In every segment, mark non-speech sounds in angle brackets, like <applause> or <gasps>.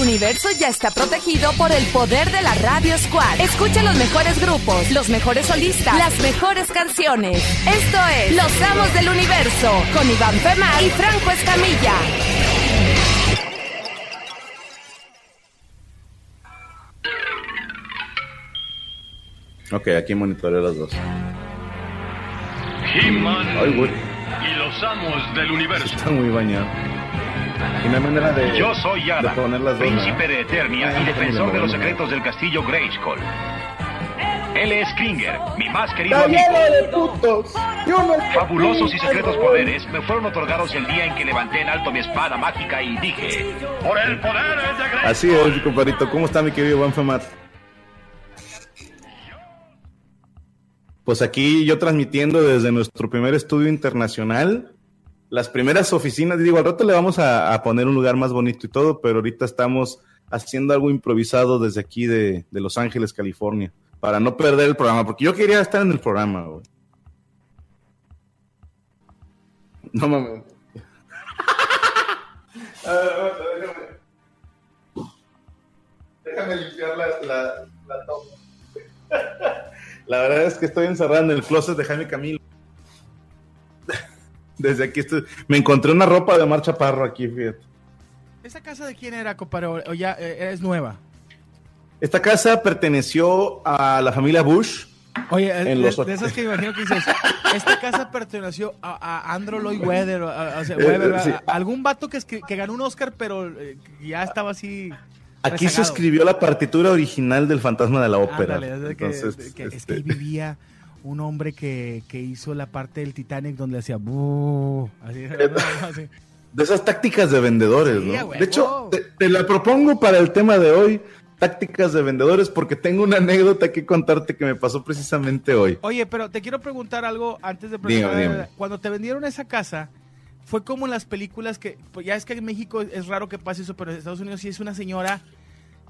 universo ya está protegido por el poder de la Radio Squad. Escucha los mejores grupos, los mejores solistas, las mejores canciones. Esto es Los Amos del Universo con Iván Femar y Franco Escamilla. Ok, aquí monitoreo las dos. He-Man Ay, güey. y los amos del universo. Está muy bañado. Y no hay manera de, Yo soy de Yada, poner las dos. príncipe de Eternia y defensor de los secretos del castillo Grayskull. Él es Klinger, mi más querido ¡Está amigo. de putos! Yo no Fabulosos y secretos poderes me fueron otorgados el día en que levanté en alto mi espada mágica y dije: ¡Por el poder de Grayskull! Así es, compadrito. ¿Cómo está mi querido Juan Femat? Pues aquí yo transmitiendo desde nuestro primer estudio internacional. Las primeras oficinas, digo, al rato le vamos a, poner un lugar más bonito y todo, pero ahorita estamos haciendo algo improvisado desde aquí de, Los Ángeles, California, para no perder el programa, porque yo quería estar en el programa, güey. No mames. <laughs> Déjame. Déjame limpiar la, la, la toma. <laughs> La verdad es que estoy encerrado en el closet de Jaime Camilo. Desde aquí estoy. Me encontré una ropa de marcha parro aquí, fíjate. ¿Esa casa de quién era, compadre? ¿O ya eh, es nueva? Esta casa perteneció a la familia Bush. Oye, En de, los- de esas que imagino que dices, <laughs> esta casa perteneció a, a Andrew Lloyd Webber, a, a- Eh, sí. a algún vato que, ganó un Oscar, pero eh, ya estaba así. Aquí se escribió la partitura original del Fantasma de la Ópera. Ándale, es de que, Entonces, es este, que vivía un hombre que, que hizo la parte del Titanic donde hacía "Bú", así, <laughs> así. de esas tácticas de vendedores, Sí, ¿no? huevo. De hecho, te, te la propongo para el tema de hoy, tácticas de vendedores, porque tengo una anécdota que contarte que me pasó precisamente hoy. Oye, pero te quiero preguntar algo antes de Dime, preguntar. dime. Cuando te vendieron esa casa, fue como en las películas que, pues ya es que en México es raro que pase eso, pero en Estados Unidos sí es una señora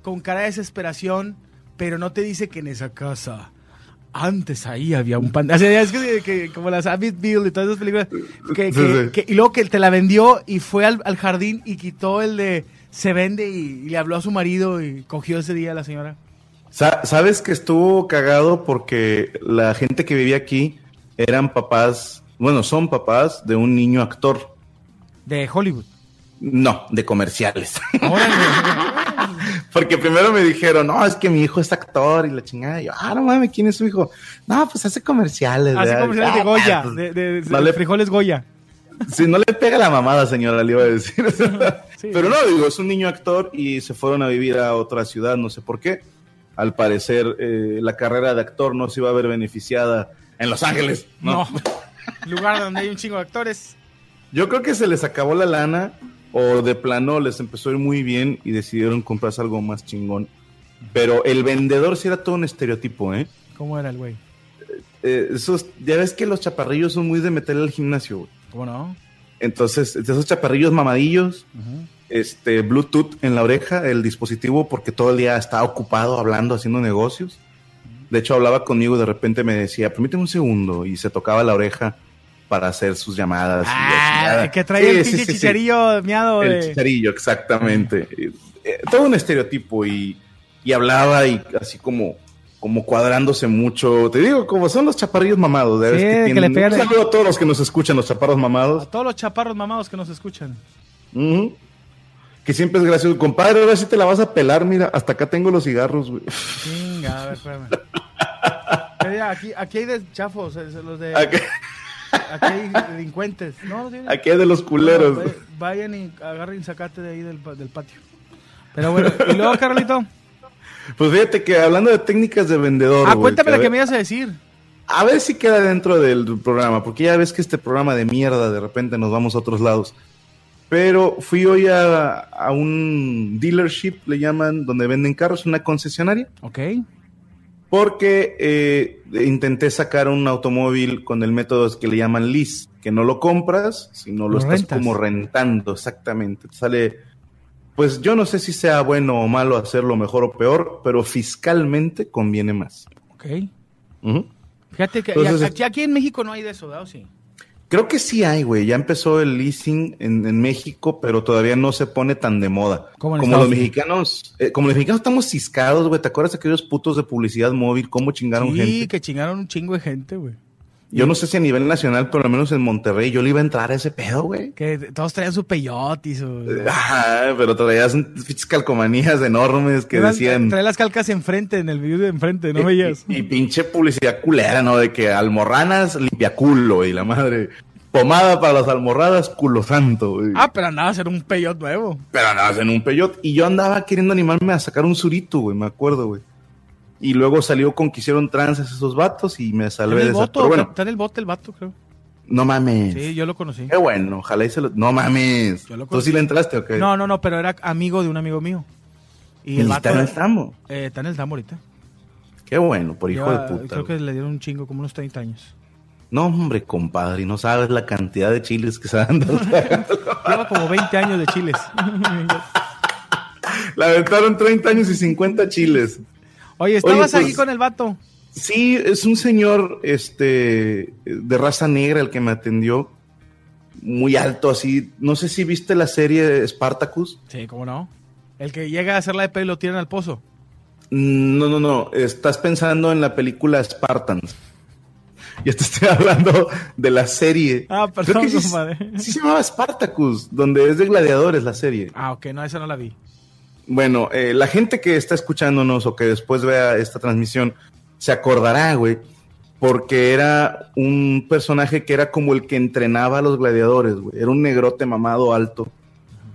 con cara de desesperación, pero no te dice que en esa casa antes ahí había un pan. O sea, es que, que como las Amityville y todas esas películas, que, que- que- y luego que te la vendió y fue al, al jardín y quitó el de se vende y, y le habló a su marido y cogió ese día a la señora. Sa- Sabes que estuvo cagado porque la gente que vivía aquí eran papás, bueno, son papás de un niño actor. De Hollywood. No, de comerciales. <laughs> Porque primero me dijeron, no, es que mi hijo es actor y la chingada. Y yo, ah, no mames, ¿quién es su hijo? No, pues hace comerciales. Hace ¿verdad? comerciales de Ah, Goya, pues, de, de- de no le- frijoles Goya. Sí, no le pega la mamada, señora, le iba a decir. <laughs> Sí. <laughs> Pero no, digo, es un niño actor y se fueron a vivir a otra ciudad, no sé por qué. Al parecer, eh, la carrera de actor no se iba a ver beneficiada en Los Ángeles. No. Lugar donde hay un chingo de actores. Yo creo que se les acabó la lana o de plano les empezó a ir muy bien y decidieron comprarse algo más chingón. Pero el vendedor sí era todo un estereotipo, ¿eh? ¿Cómo era el güey? Eh, esos, ya ves que los chaparrillos son muy de meterle al gimnasio, güey. ¿Cómo no? Entonces, de esos chaparrillos mamadillos, este Bluetooth en la oreja, el dispositivo, porque todo el día estaba ocupado hablando, haciendo negocios. De hecho, hablaba conmigo y de repente me decía, permíteme un segundo, y se tocaba la oreja para hacer sus llamadas. Ah, que traía Sí, el pinche sí, sí. chicharillo miado El de... chicharillo, exactamente. Eh, todo un estereotipo y, y hablaba y así como, como cuadrándose mucho. Te digo, como son los chaparrillos mamados. Sí, que tienen- le pegan Un el- saludo a todos los que nos escuchan, los chaparros A mamados. todos los chaparros mamados que nos escuchan. Que siempre es gracioso. Compadre, ahora sí te la vas a pelar. Mira, hasta acá tengo los cigarros, güey. Venga, a ver, espérame. <laughs> Aquí, aquí hay de chafos, eh, los de... Aquí, hay delincuentes. No, aquí hay de los culeros. Vayan y agarren y sacate de ahí del, pa- del patio. Pero bueno, y luego, Carlito. Pues fíjate que hablando de técnicas de vendedor. Ah, cuéntame la que me ibas a decir. A ver si queda dentro del programa, porque ya ves que este programa de mierda de repente nos vamos a otros lados. Pero fui hoy a, a un dealership, le llaman, donde venden carros, una concesionaria, Ok. Porque eh, intenté sacar un automóvil con el método que le llaman lease, que no lo compras, sino lo, Lo estás rentas. como rentando, exactamente. Te sale, pues yo no sé si sea bueno o malo hacerlo mejor o peor, pero fiscalmente conviene más. Ok. Fíjate que Entonces, aquí, aquí en México no hay de eso, ¿verdad? ¿O sí? Creo que sí hay, güey. Ya empezó el leasing en, en México, pero todavía no se pone tan de moda. Como los mexicanos, eh, como los mexicanos estamos ciscados, güey. ¿Te acuerdas de aquellos putos de publicidad móvil? ¿Cómo chingaron Sí, gente? que chingaron un chingo de gente, güey. Yo no sé si a nivel nacional, pero al menos en Monterrey, yo le iba a entrar a ese pedo, güey. Que todos traían su peyote y su... Ajá, pero traías pinches calcomanías enormes que Eran- decían. Trae las calcas enfrente, en el video de enfrente, ¿no veías? Y, y pinche publicidad culera, ¿no? De que almorranas limpia culo y la madre. Pomada para las almorradas, culo santo, güey. Ah, pero andaba a hacer un peyote nuevo. Pero andabas en un peyot. Y yo andaba queriendo animarme a sacar un surito, güey, me acuerdo, güey. Y luego salió con que hicieron tranzas esos vatos y me salvé de el esa. voto, Pero bueno, está en el bote el vato, creo. no mames. Sí, yo lo conocí. Qué bueno, ojalá y se lo. No mames. Yo lo ¿Tú sí le entraste o qué? No, no, no, pero era amigo de un amigo mío. Y el ¿Y vato está en el tambo? eh, está en el tambo ahorita. Qué bueno, por hijo Lleva- de puta. Creo güey. que le dieron un chingo, como unos 30 años. No, hombre, compadre, y no sabes la cantidad de chiles que se dan. <laughs> Lleva como 20 años de chiles. <laughs> la aventaron 30 años y 50 chiles. Oye, estabas pues- aquí con el vato. Sí, es un señor este de raza negra el que me atendió. Muy alto, así. No sé si viste la serie Spartacus. Sí, ¿cómo no? El que llega a hacer la pelo y lo tiran al pozo. No, no, no. Estás pensando en la película Spartans. <laughs> Ya te estoy hablando de la serie. Ah, perdón, que sí, compadre. sí se llamaba Spartacus, donde es de gladiadores la serie. Ah, ok, no, esa no la vi. Bueno, eh, la gente que está escuchándonos o que después vea esta transmisión se acordará, güey, porque era un personaje que era como el que entrenaba a los gladiadores, güey. Era un negrote mamado alto,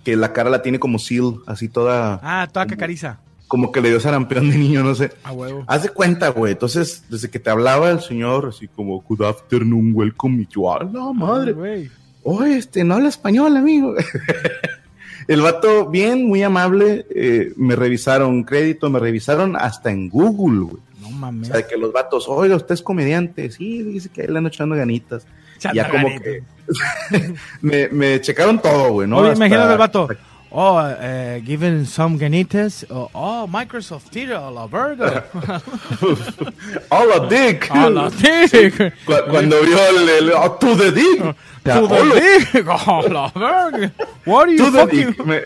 que la cara la tiene como seal, así toda, Ah, toda cacariza. como que le dio sarampión de niño, no sé. A huevo. Haz de cuenta, güey. Entonces, desde que te hablaba el señor, así como, good afternoon, welcome, y yo, "A la madre, güey. Oye, este, no habla español, amigo. <laughs> El vato, bien, muy amable, eh, me revisaron crédito, me revisaron hasta en Google, güey. No O mames. sea, que los vatos, oiga, usted es comediante. Sí, dice que ahí le han echando ganitas. Chata ya como ganito. que <laughs> me, me checaron todo, güey, ¿no? Oye, Hasta- imagínate el vato. Oh, eh, given some ganitas. Oh, oh, Microsoft Theater, a la verga. <laughs> Hola, Dick. <laughs> A la dick. Cu- Cuando vio el, el oh, to the dick. To the dick. A <laughs> la verga. What are you to the fucking... dick. Me,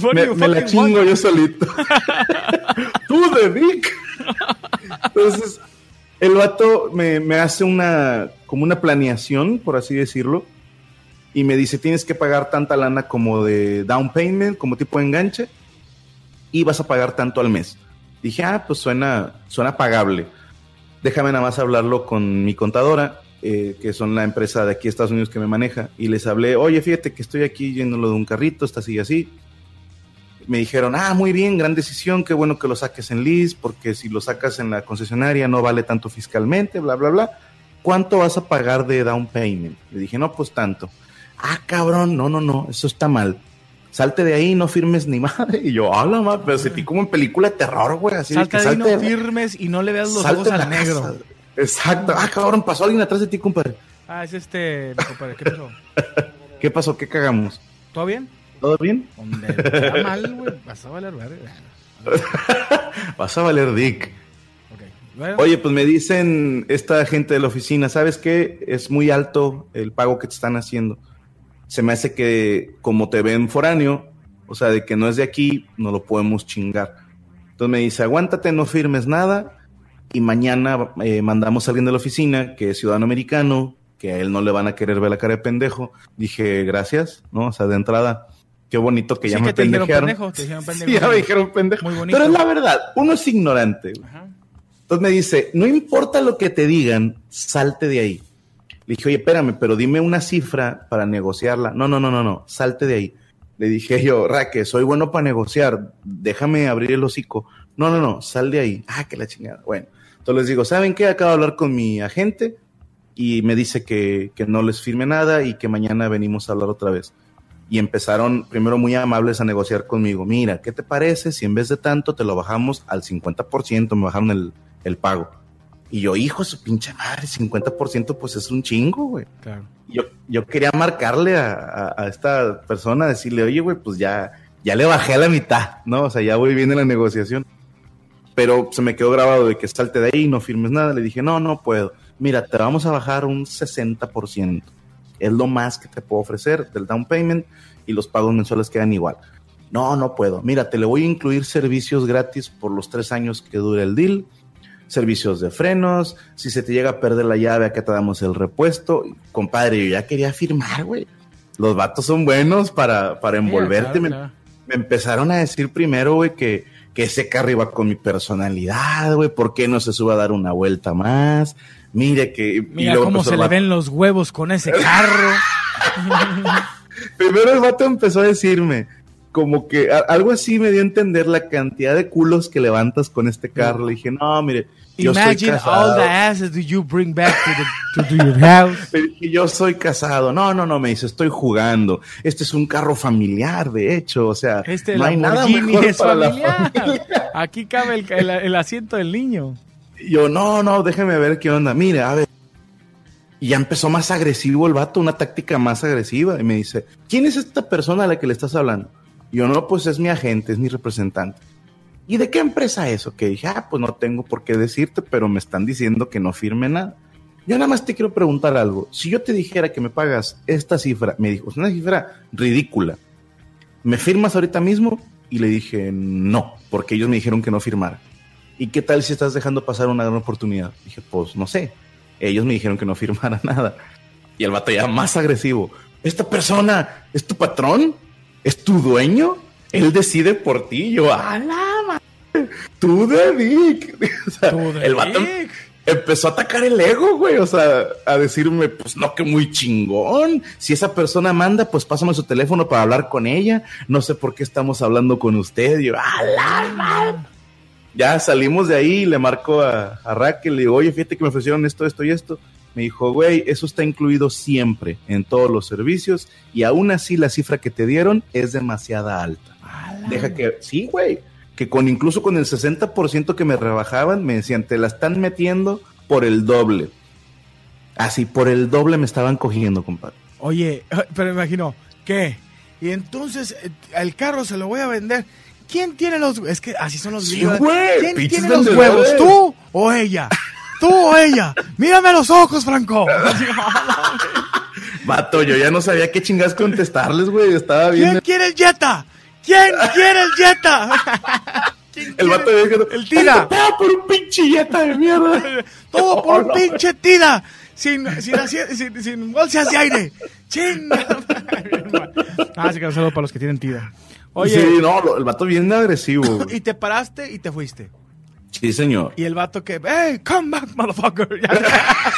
What me- me la chingo want? yo solito. to the dick. Entonces, el vato me, me hace una, como una planeación, por así decirlo, y me dice, tienes que pagar tanta lana como de down payment, como tipo de enganche, y vas a pagar tanto al mes. Dije, ah, pues suena, suena pagable. Déjame nada más hablarlo con mi contadora, eh, que son la empresa de aquí de Estados Unidos que me maneja, y les hablé, oye, fíjate que estoy aquí yéndolo de un carrito, está así y así. Me dijeron, ah, muy bien, gran decisión, qué bueno que lo saques en lease, porque si lo sacas en la concesionaria no vale tanto fiscalmente, bla, bla, bla. ¿Cuánto vas a pagar de down payment? Le dije, no, pues tanto. Ah, cabrón, no, no, no, eso está mal. Salte de ahí, no firmes ni <laughs> madre. Y yo, hola, ma, pero sentí como en película de terror, güey, así de Salta que de ahí, no salte. firmes y no le veas los salte ojos de al la negro. casa. Exacto. Ah, cabrón, pasó alguien atrás de ti, compadre. Ah, es este, mi compadre. ¿Qué pasó? <laughs> ¿Qué pasó? ¿Qué cagamos? ¿Todo bien? ¿Todo bien? Está mal, güey. Vas a valer verga. <laughs> Vas a valer dick. Bueno, Oye, pues me dicen esta gente de la oficina, ¿sabes qué? Es muy alto el pago que te están haciendo. Se me hace que como te ven foráneo, o sea, de que no es de aquí, no lo podemos chingar. Entonces me dice, aguántate, no firmes nada y mañana eh, mandamos a alguien de la oficina que es ciudadano americano, que a él no le van a querer ver la cara de pendejo. Dije, gracias, ¿no? O sea, de entrada, qué bonito que Sí ya que me te dijeron pendejearon. pendejo, te dijeron pendejo. <laughs> Sí, ya me dijeron pendejo. Muy bonito. Pero es la verdad, uno es ignorante. Ajá. Entonces me dice, no importa lo que te digan, salte de ahí. Le dije, oye, espérame, pero dime una cifra para negociarla. No, no, no, no, no, salte de ahí. Le dije yo, Raque, soy bueno para negociar, déjame abrir el hocico. No, no, no, sal de ahí. Ah, que la chingada. Bueno, entonces les digo, ¿saben qué? Acabo de hablar con mi agente y me dice que, que no les firme nada y que mañana venimos a hablar otra vez. Y empezaron primero muy amables a negociar conmigo. Mira, ¿qué te parece si en vez de tanto te lo bajamos al 50%? Me bajaron el, el pago. Y yo, hijo su pinche madre, 50% pues es un chingo, güey. Claro. Yo, yo quería marcarle a, a- a esta persona, decirle, oye, güey, pues ya, ya le bajé a la mitad, ¿no? O sea, ya voy bien en la negociación. Pero se me quedó grabado de que salte de ahí, no firmes nada. Le dije, no, no puedo. Mira, te vamos a bajar un 60%. es lo más que te puedo ofrecer del down payment y los pagos mensuales quedan igual. No, no puedo. Mira, te le voy a incluir servicios gratis por los tres años que dure el deal, servicios de frenos, si se te llega a perder la llave, acá te damos el repuesto. Compadre, yo ya quería firmar, güey. Los vatos son buenos para, para envolverte. claro, me, empezaron a decir primero, güey, que, que ese carro iba con mi personalidad, güey, ¿por qué no se sube a dar una vuelta más? Mire que... Mira cómo empezó se le ven los huevos con ese carro. <laughs> Primero el vato empezó a decirme, como que a- algo así me dio a entender la cantidad de culos que levantas con este carro. Le dije, no, mire, yo Imagine soy all the asses that you bring back to, the, to your house. <laughs> Le dije, yo soy casado. No, no, no, me dice, estoy jugando. Este es un carro familiar, de hecho. O sea, Este no hay nada mejor es para la familiar. familia. Aquí cabe el, el- el asiento del niño. Y yo, no, no, déjeme ver qué onda. Mire, a ver. Y ya empezó más agresivo el vato, una táctica más agresiva. Y me dice, ¿quién es esta persona a la que le estás hablando? Yo, no, pues es mi agente, es mi representante. ¿Y de qué empresa es? Que dije, ah, pues no tengo por qué decirte, pero me están diciendo que no firme nada. Yo nada más te quiero preguntar algo. Si yo te dijera que me pagas esta cifra, me dijo, es una cifra ridícula. ¿Me firmas ahorita mismo? Y le dije, no, porque ellos me dijeron que no firmara. ¿Y qué tal si estás dejando pasar una gran oportunidad? Dije, pues no sé. Ellos me dijeron que no <laughs> firmara nada. Y el vato ya más agresivo. ¿Esta persona es tu patrón? ¿Es tu dueño? Él decide por ti. Yo, a la madre. Tú de Dick. <laughs> O sea, Tú de el vato Dick. empezó a atacar el ego, güey. O sea, a decirme, pues no, que muy chingón. Si esa persona manda, pues pásame su teléfono para hablar con ella. No sé por qué estamos hablando con usted. Yo, a la madre. Ya salimos de ahí y le marco a, a Raquel. Le digo, oye, fíjate que me ofrecieron esto, esto y esto. Me dijo, güey, eso está incluido siempre en todos los servicios y aún así la cifra que te dieron es demasiada alta. Deja que, sí, güey, que con incluso con el 60% que me rebajaban, me decían, te la están metiendo por el doble. Así, por el doble me estaban cogiendo, compadre. Oye, <laughs> pero imagino, ¿qué? Y entonces eh, el carro se lo voy a vender. ¿Quién tiene los Es que así son los Sí, güey, ¿Quién tiene los huevos? ¿Tú o ella? ¿Tú o ella? Mírame a los ojos, Franco. <laughs> Vato, yo ya no sabía qué chingas contestarles, güey. Estaba bien. ¿Quién quiere el Jetta? ¿Quién quiere el Jetta? ¿Quién El vato dijo, el tira. "Todo por un pinche yeta de mierda. Todo <laughs> por un pinche tira. Sin, sin, sin, sin bolsas de aire. Chinga. <laughs> ah, sí que un saludo para los que tienen tira. Oye, Sí, no, el vato bien agresivo. y te paraste y te fuiste. Sí, señor. Y el vato que, hey, come back, motherfucker. <laughs> Ya, ya.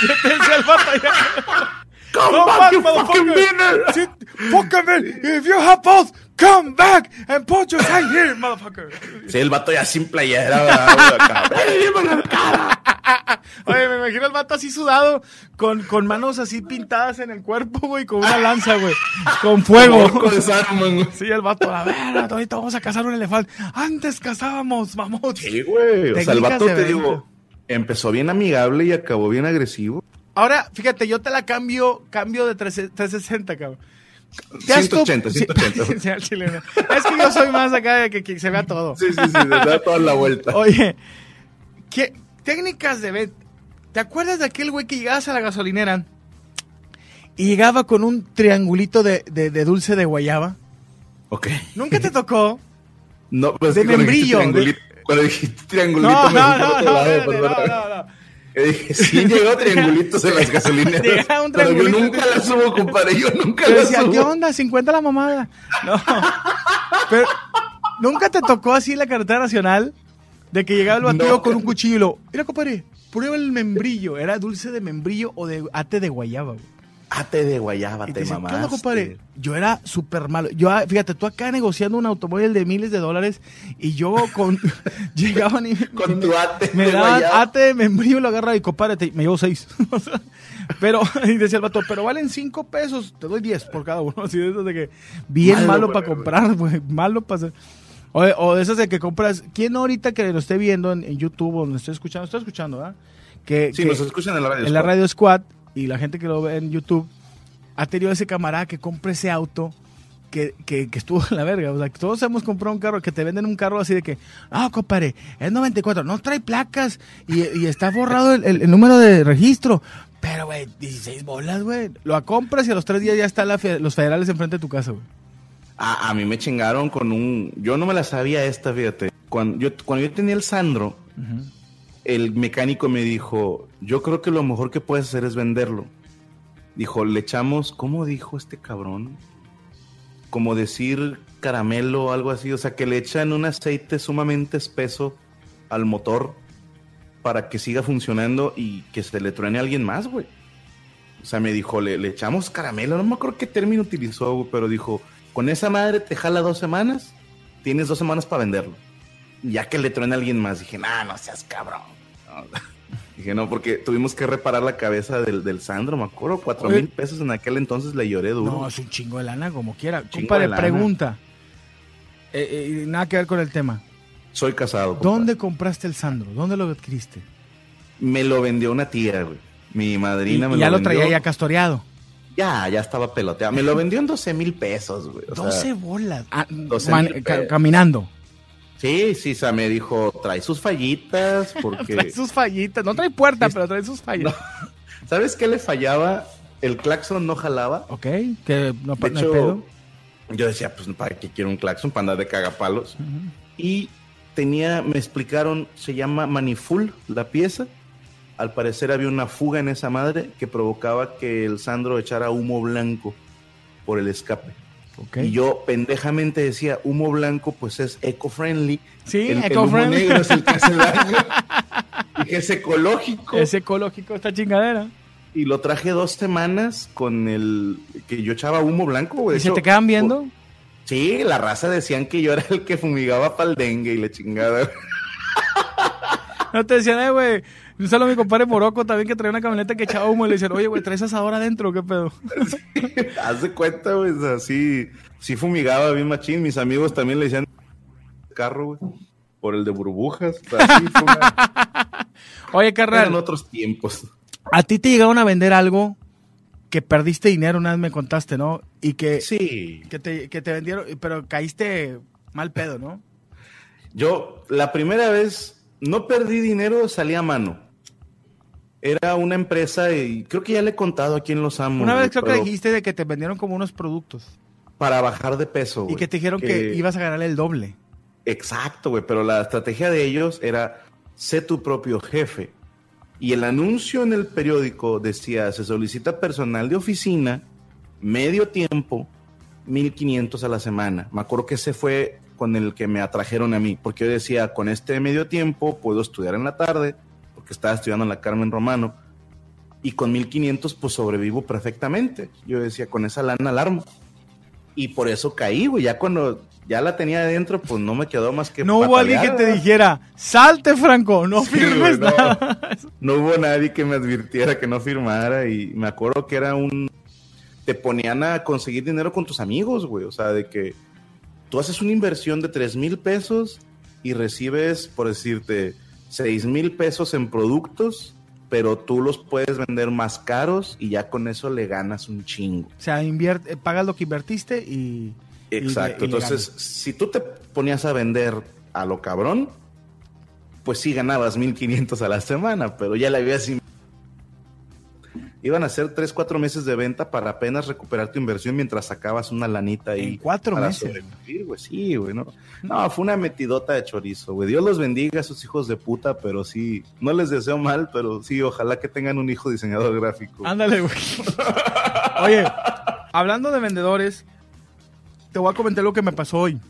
¿Qué <laughs> te decía el vato? Ya. Come back, you fucking winner. <laughs> Sí, fucking. If you have both, come back and put your hand here, motherfucker. Sí, el vato ya sin playera. ¿verdad, güey? Acá. ¡Ay, dímelo en la cara! <laughs> Oye, me imagino el vato así sudado, con, con manos así pintadas en el cuerpo, güey, con una lanza, güey, con fuego. Saruman, güey. Sí, el vato, a ver, ahorita vamos a cazar un elefante. Antes cazábamos mamuts. Sí, güey. O sea, el vato, te digo, empezó bien amigable y acabó bien agresivo. Ahora, fíjate, yo te la cambio, cambio de 13 360, cabrón. ¿Te has 180, top- 180. Sí, <laughs> sí, al chileno. Es que yo soy más acá de que, que se vea todo. Sí, sí, sí, le da toda la vuelta. Oye, ¿qué técnicas de venta? ¿Te acuerdas de aquel güey que llegabas a la gasolinera y llegaba con un triangulito de, de- de dulce de guayaba? Ok. ¿Nunca te tocó? <laughs> No, pues De membrillo, Cuando dijiste triangulito, No, me no, no, no, lado, espérate, perdón. no, no, no. Yo dije, sí llegó triangulitos en las gasolineras. <laughs> Llegaba un pero yo nunca la subo, compadre. Yo nunca Yo la decía, subo. ¿qué onda? 50 la mamada. No. <laughs> Pero, ¿nunca te tocó así la carretera nacional? De que llegaba el batido No. con un cuchillo y lo, mira, compadre, prueba el membrillo. Era dulce de membrillo o de ate de guayaba, güey. Ate de guayaba, Y te te decía, ¿qué onda, mamaste. compadre? Yo era súper malo. Yo, ah, fíjate, tú acá negociando un automóvil de miles de dólares y yo con... <laughs> llegaban y... Con tu ate Me de daban guayaba. ate de membrillo, lo agarra y compadre, te- me llevo seis. <laughs> Pero, <laughs> y decía el vato, pero valen cinco pesos, te doy diez por cada uno. Así de que, bien malo, Malo, para comprar, güey, malo para hacer. O, de- o de esas de que compras, ¿quién ahorita que lo esté viendo en, en YouTube o lo esté escuchando? Está escuchando, ¿verdad? Que, Sí, que nos escuchan en la radio. en la Squad. Radio Squad y la gente que lo ve en YouTube ha tenido ese camarada que compra ese auto que, que, que estuvo <laughs> en la verga. O sea, que todos hemos comprado un carro, que te venden un carro así de que, ah, compadre, es 94, no trae placas y, y está borrado el, el- el número de registro. Pero, güey, 16 bolas, güey. Lo compras y a los tres días ya están la los federales enfrente de tu casa, güey. A, a mí me chingaron con un. Yo no me la sabía esta, fíjate. Cuando yo, cuando yo tenía el Sandro, el mecánico me dijo: Yo creo que lo mejor que puedes hacer es venderlo. Dijo: Le echamos, ¿cómo dijo este cabrón? Como decir caramelo o algo así. O sea, que le echan un aceite sumamente espeso al motor para que siga funcionando y que se le truene a alguien más, güey. O sea, me dijo, le, le echamos caramelo, no me acuerdo qué término utilizó, güey, pero dijo, con esa madre te jala dos semanas, tienes dos semanas para venderlo. Ya que le truene a alguien más, dije, nah, no seas cabrón. No. <laughs> Dije, no, porque tuvimos que reparar la cabeza del, del Sandro, me acuerdo, cuatro mil pesos en aquel entonces le lloré duro. No, es un chingo de lana, como quiera. Compadre, de pregunta. Eh, eh, nada que ver con el tema. Soy casado. compadre. ¿Dónde compraste el Sandro? ¿Dónde lo adquiriste? Me lo vendió una tía, güey. Mi Y, madrina me y ya lo vendió. traía ya castoreado. Ya, ya estaba peloteado. Me lo vendió en 12 mil pesos, güey. O sea, 12 bolas. Ah, 12 man- mil ca- pesos. caminando. Sí, sí, o sea, me dijo, trae sus fallitas, porque... <laughs> Trae sus fallitas. No trae puerta, pero trae sus fallitas. <laughs> ¿Sabes qué le fallaba? El claxon no jalaba. Ok, que no, De no hecho, pedo. yo decía, pues, ¿para qué quiero un claxon? Para andar de cagapalos. Y tenía, me explicaron, se llama Maniful, la pieza. Al parecer había una fuga en esa madre que provocaba que el Sandro echara humo blanco por el escape. Y yo pendejamente decía, humo blanco pues es eco-friendly. Sí, el, el eco-friendly. humo negro es el que hace daño. <laughs> y que es ecológico. Es ecológico esta chingadera. Y lo traje dos semanas con el que yo echaba humo blanco. güey. ¿Y se te quedan viendo? Sí, la raza decían que yo era el que fumigaba para el dengue y la chingada. <laughs> No te decían, eh, güey. Un saludo a mi compadre Morocco también que traía una camioneta que echaba humo y le decían, oye, güey, ¿traes asador adentro qué pedo? Haz de cuenta, güey. Sea, sí, sí fumigaba bien machín. Mis amigos también le decían carro, güey. Por el de burbujas. Sí, fue una- <laughs> Oye, eran carnal, otros tiempos. a ti te llegaron a vender algo que perdiste dinero, una vez me contaste, ¿no? Y que, Sí. que, te, que te vendieron, pero caíste mal pedo, ¿no? Yo, la primera vez, no perdí dinero, salí a mano. Era una empresa y creo que ya le he contado aquí en Los Amos. Una vez creo que dijiste de que te vendieron como unos productos Para bajar de peso, y que te dijeron que... ibas a ganarle el doble. Exacto, güey, pero la estrategia de ellos era sé tu propio jefe. Y el anuncio en el periódico decía, se solicita personal de oficina, medio tiempo, 1500 a la semana. Me acuerdo que ese fue con el que me atrajeron a mí, porque yo decía, con este medio tiempo puedo estudiar en la tarde, porque estaba estudiando en la Carmen Romano, y con 1500 pues sobrevivo perfectamente. Yo decía, con esa lana alarmo. Y por eso caí, güey, ya cuando ya la tenía adentro, pues no me quedó más que No hubo alguien que te dijera, salte Franco, no Sí, firmes no. nada. <laughs> no hubo nadie que me advirtiera que no firmara y me acuerdo que era un te ponían a conseguir dinero con tus amigos, güey, o sea, de que tú haces una inversión de 3 mil pesos y recibes, por decirte, 6 mil pesos en productos, pero tú los puedes vender más caros y ya con eso le ganas un chingo. O sea, invierte, pagas lo que invertiste y... Exacto, y entonces ganas. si tú te ponías a vender a lo cabrón, pues sí ganabas 1500 a la semana, pero ya le habías in- Iban a ser 3, 4 meses de venta para apenas recuperar tu inversión mientras sacabas una lanita ahí. En cuatro para meses. sobrevivir, güey. Sí, güey, no. No, fue una metidota de chorizo, güey. Dios los bendiga a esos hijos de puta, pero sí, no les deseo mal, pero sí, ojalá que tengan un hijo diseñador gráfico. Ándale, güey. <laughs> Oye, hablando de vendedores, te voy a comentar lo que me pasó hoy.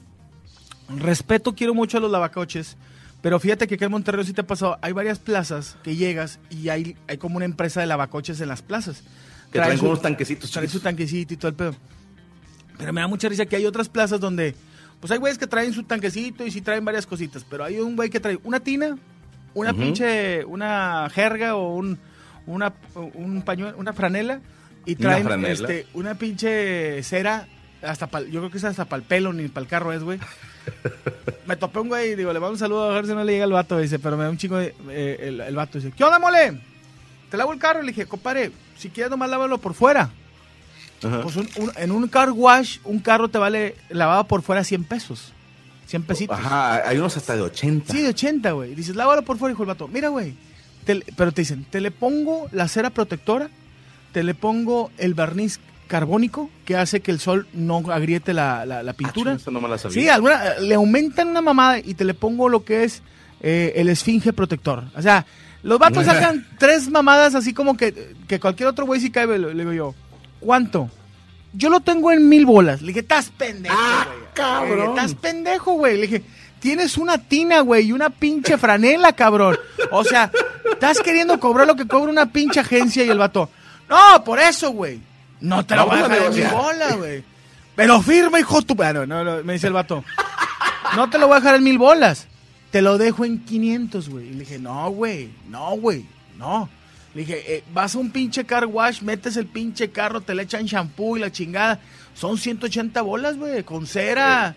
Respeto, quiero mucho a los lavacoches, pero fíjate que aquí en Monterrey sí te ha pasado. Hay varias plazas que llegas y hay, hay como una empresa de lavacoches en las plazas. que traen unos tanquecitos traen su tanquecito y todo el pedo. Pero me da mucha risa que hay otras plazas donde, pues hay güeyes que traen su tanquecito y sí traen varias cositas, pero hay un güey que trae una tina, una pinche, una jerga o un, una, un pañuelo, una franela y Una traen franela. este, una pinche cera, hasta pa'l- yo creo que es hasta para el pelo ni para el carro es, güey. <laughs> me topé un güey y digo, le mando un saludo a ver si no le llega el vato, dice, pero me da un chingo de, eh, el, el vato dice, ¿qué onda, mole? Te lavo el carro, le dije, compadre, si quieres nomás lávalo por fuera. Ajá. Pues un- un- en un car wash, un carro te vale lavado por fuera 100 pesos. 100 pesitos. Ajá, hay unos hasta de 80. Sí, de 80, güey. Dices, lávalo por fuera, hijo el vato. Mira, güey, te pero te dicen, te le pongo la cera protectora, te le pongo el barniz carbónico que hace que el sol no agriete la, la- la pintura. Ah, Eso no me la sabía. Sí, alguna, le aumentan una mamada y te le pongo lo que es eh, el esfinge protector. O sea, los vatos <laughs> sacan tres mamadas así como que, que cualquier otro güey si cae, le, le digo yo, ¿cuánto? Yo lo tengo en mil bolas. Le dije, estás pendejo, Ah, güey. cabrón. Le dije, Estás pendejo, güey. Le dije, tienes una tina, güey, y una pinche franela, cabrón. O sea, estás queriendo cobrar lo que cobra una pinche agencia y el vato. No, por eso, güey. No te lo voy a dejar en bolas, güey. Pero firma, hijo tu... Bueno, no, no, me dice el vato. No te lo voy a dejar en mil bolas. Te lo dejo en 500, güey. Y le dije, no, güey. No, güey. No. Le dije, eh, vas a un pinche car wash, metes el pinche carro, te le echan shampoo y la chingada. Son 180 bolas, güey, con cera.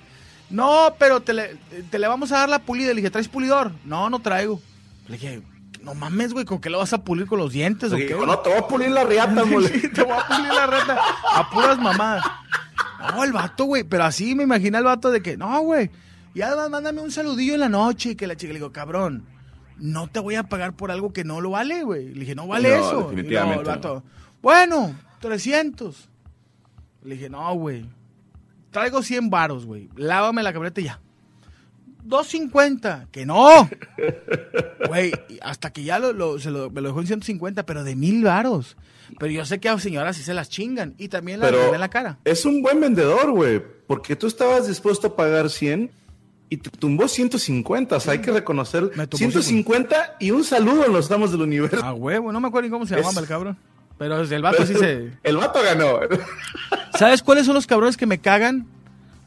No, pero te le, te le vamos a dar la pulida. Le dije, ¿traes pulidor? No, no traigo. Le dije, no mames, güey, ¿con qué lo vas a pulir con los dientes o qué? güey?" no, te voy a pulir la riata, <laughs> mole. Sí, te voy a pulir la rata a puras mamadas. No, el vato, güey, pero así me imagina el vato de que, no, güey, ya además mándame un saludillo en la noche y que la chica le digo, cabrón, no te voy a pagar por algo que no lo vale, güey. Le dije, no vale No, eso. definitivamente Y luego el vato, bueno, 300. Le dije, no, güey, traigo 100 varos, güey, lávame la camioneta y ya. 250, que no. Güey, hasta que ya lo, lo- se lo, me lo dejó en 150, pero de mil varos. Pero yo sé que a señoras sí se las chingan. Y también las ven la cara. es un buen vendedor, güey. Porque tú estabas dispuesto a pagar 100 y te tumbó 150. O sea, hay que reconocer Me tumbó 150 y un saludo en los Damos del Universo. Ah, huevo, no me acuerdo ni cómo se Es- llamaba el cabrón. Pero el vato sí <laughs> se... El vato ganó. ¿Sabes cuáles son los cabrones que me cagan?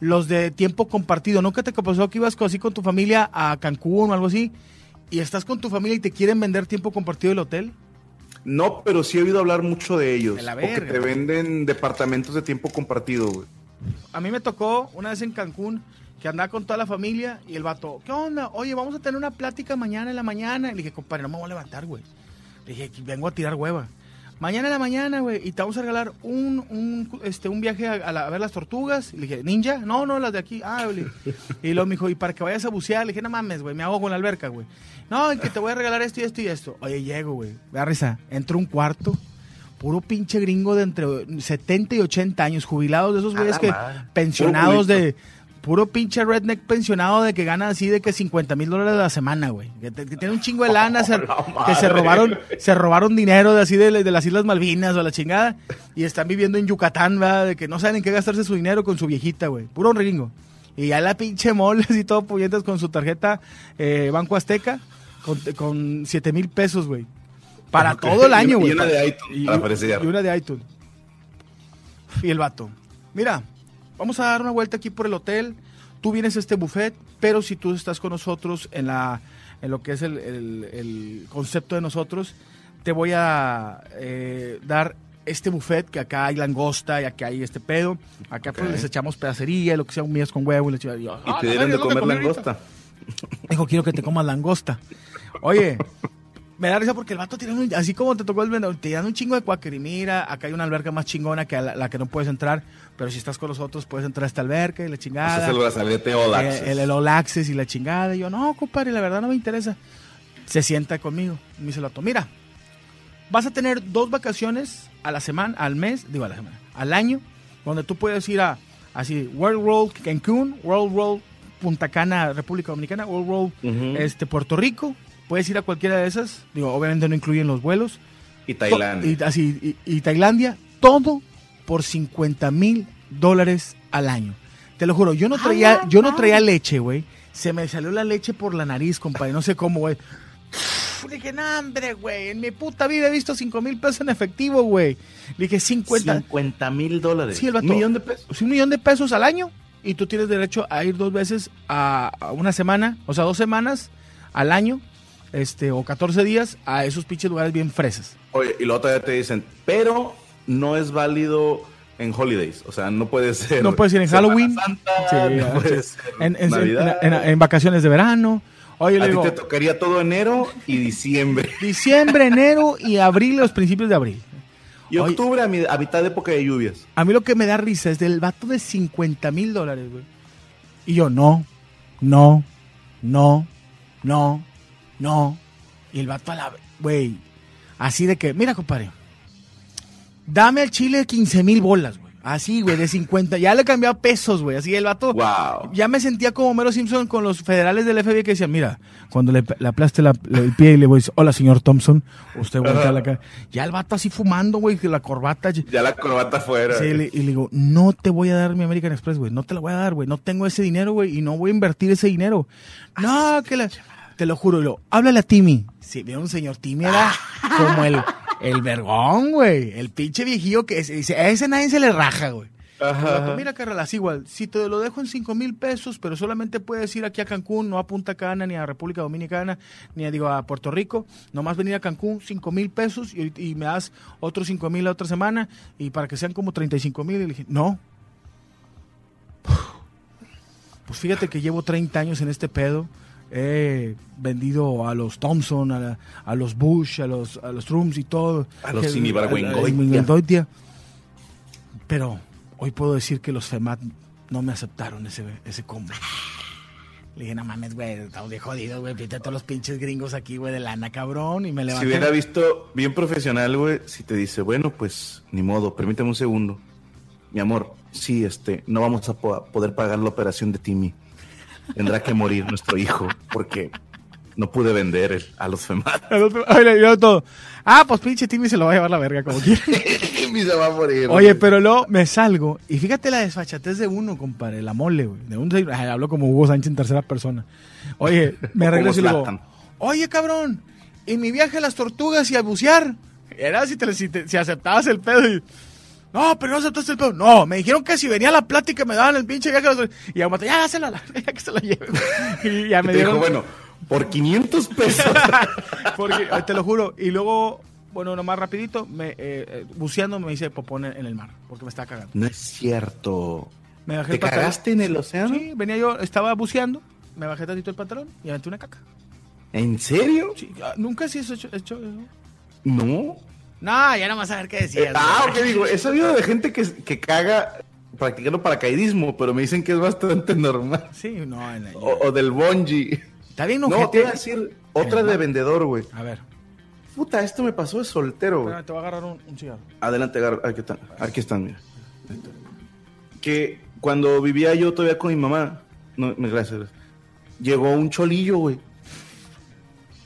Los de tiempo compartido. ¿Nunca te pasó que ibas así con tu familia a Cancún o algo así? Y estás con tu familia y te quieren vender tiempo compartido del hotel. No, pero sí he oído hablar mucho de ellos. De la te venden departamentos de tiempo compartido, güey. A mí me tocó una vez en Cancún que andaba con toda la familia y el vato, ¿qué onda? Oye, vamos a tener una plática mañana en la mañana. Y le dije, compadre, no me voy a levantar, güey. Le dije, vengo a tirar hueva. Mañana en la mañana, güey, y te vamos a regalar un, un, este, un viaje a, a la- a ver las tortugas. Y le dije, ¿ninja? No, no, las de aquí. Ah, güey. Y luego me dijo, ¿y para que vayas a bucear? Le dije, no mames, güey, me hago con la alberca, güey. No, y que te voy a regalar esto y esto y esto. Oye, llego, güey. Vea risa. Entro un cuarto. Puro pinche gringo de entre 70 y 80 años, jubilados de esos güeyes que pensionados de puro pinche redneck pensionado de que gana así de que 50 mil dólares a la semana, güey. Que, tiene un chingo de lana, se- <laughs> la que se robaron, se robaron dinero de así de, de las Islas Malvinas o la chingada y están viviendo en Yucatán, ¿verdad? De que no saben en qué gastarse su dinero con su viejita, güey. Puro gringo. Y ya la pinche moles y todo puñetas con su tarjeta eh, Banco Azteca con, con 7 mil pesos, güey. Para todo el año, Y güey. una de iTunes, Y- para y una de iTunes. Y el vato, mira, vamos a dar una vuelta aquí por el hotel. Tú vienes a este buffet, pero si tú estás con nosotros en la en lo que es el, el- el concepto de nosotros, te voy a eh, dar este buffet que acá hay langosta y acá hay este pedo. Acá pues les echamos pedacería, lo que sea, un mías con huevo y le yo, Y "Ah, te dieron de comer comí ahorita". langosta. Dijo, quiero que te comas langosta. Oye, me da risa porque el vato tiene un, así como te tocó el vendedor, te dan un chingo de cuáquer y mira, acá hay una alberca más chingona que a la, la que no puedes entrar, pero si estás con nosotros puedes entrar a esta alberca y la chingada. Haces el brazalete All Eh, Access. el, el All Access y la chingada. Y yo, no, compadre, la verdad no me interesa. Se sienta conmigo. Y me dice el vato, mira, vas a tener dos vacaciones a la semana, al mes, digo a la semana, al año, donde tú puedes ir a, así, World Roll Cancún, World Roll Punta Cana, República Dominicana, World Ujú. este, Puerto Rico. Puedes ir a cualquiera de esas. Digo, obviamente no incluyen los vuelos. Y Tailandia. To- Y, así, y, y Tailandia, todo por 50 mil dólares al año. Te lo juro, yo no traía, yo no traía leche, güey. Se me salió la leche por la nariz, compadre. No sé cómo, güey. Le dije, no, hombre, güey. En mi puta vida he visto 5 mil pesos en efectivo, güey. Le dije, 50. 50 mil dólares. Sí, el vato. Un millón de pesos. Un millón de pesos al año. Y tú tienes derecho a ir dos veces a, a una semana, o sea, dos semanas al año, este, o 14 días a esos pinches lugares bien fresas. Oye, y luego todavía te dicen, pero no es válido en holidays. O sea, no puede ser. No puedes ir en Semana Halloween. Santa, Sí, no puede ser en, en- Navidad. en- vacaciones de verano. Oye, le a ti digo, te tocaría todo enero y diciembre. <laughs> diciembre, enero y abril, los principios de abril. Y Oye. octubre a, mi- a mitad de época de lluvias. A mí lo que me da risa es del vato de 50 mil dólares, güey. Y yo, no, no, no, no, no, Y el vato a la... Güey, así de que, mira, compadre, dame al chile 15 mil bolas, güey. Así, güey, de 50. Ya le cambió a pesos, güey. Así el vato. Wow. Ya me sentía como Mero Simpson con los federales del FBI que decían, mira, cuando le, le aplaste la- le- el pie y le voy a decir, hola, señor Thompson, usted voltea la cara. Ya el vato así fumando, güey, que la corbata. Ya la corbata afuera. Sí, le- y le digo, no te voy a dar mi American Express, güey. No te la voy a dar, güey. No tengo ese dinero, güey. Y no voy a invertir ese dinero. No, que la... Te lo juro. Luego, háblale a Timmy. Sí, veo un señor Timmy era <laughs> como el, el vergón, güey. El pinche viejillo que es- dice, a ese nadie se le raja, güey. Ajá. Mira, carnal, así igual. Si te lo dejo en 5 mil pesos, pero solamente puedes ir aquí a Cancún, no a Punta Cana, ni a República Dominicana, ni a, digo, a Puerto Rico. Nomás venir a Cancún, 5 mil pesos, y, y me das otros 5 mil la otra semana, y para que sean como 35 mil. Y le dije, no. Pues fíjate que llevo 30 años en este pedo. He vendido a los Thompson, a, la- a los Bush, a los, a los Trumps y todo. A los Que- Sinibargüengoitia. a- a- Sinibargüengoitia. Pero hoy puedo decir que los FEMAT no me aceptaron ese, ese combo. Le dije, no mames, güey, estamos de jodidos, güey. Pítate a los pinches gringos aquí, güey, de lana, cabrón. Y me Si levanté. hubiera visto bien profesional, güey, si te dice, bueno, pues ni modo, permíteme un segundo. Mi amor, sí, este, no vamos a po- poder pagar la operación de Timmy. Tendrá que morir nuestro hijo porque no pude vender el- a los otro- Ay, le dio todo. Ah, pues pinche Timmy se lo va a llevar la verga, como quiera. <laughs> Timmy se va a morir. Oye, güey. pero luego me salgo y fíjate la desfachatez de uno, compadre, la mole, güey. De un ay, hablo como Hugo Sánchez en tercera persona. Oye, me <laughs> regreso y le digo, oye, cabrón, ¿y mi viaje a las tortugas y a bucear? Era si, te, si, te- si aceptabas el pedo y... No, pero no aceptaste el pedo. No, me dijeron que si venía la plática me daban el pinche viaje. Y ya, ya, dásela, ya que se la lleve. <laughs> Y ya Y me te dijo, dieron... bueno, por 500 pesos. <laughs> Porque, te lo juro. Y luego, bueno, nomás rapidito, me, eh, eh, buceando me hice popón en, el mar, porque me estaba cagando. no es cierto. Me bajé ¿Te el pantalón. cagaste en el océano? Sí, venía yo, estaba buceando, me bajé tantito el pantalón y aventé una caca. ¿En serio? Sí, ah, Nunca sí has hecho, hecho eso. No. No, ya no vas a ver qué decías. ah, güey. ok, digo, he sabido de gente que, que caga practicando paracaidismo, pero me dicen que es bastante normal. Sí, no, en la- O, o del bungee. Está bien, No, ojete. te iba a decir otra de vendedor, güey. A ver, Puta, esto me pasó de soltero, güey. te voy a agarrar un, un cigarro. Adelante, agarra. Aquí están, aquí están, mira. Que cuando vivía yo todavía con mi mamá, no, me- gracias, gracias, llegó un cholillo, güey.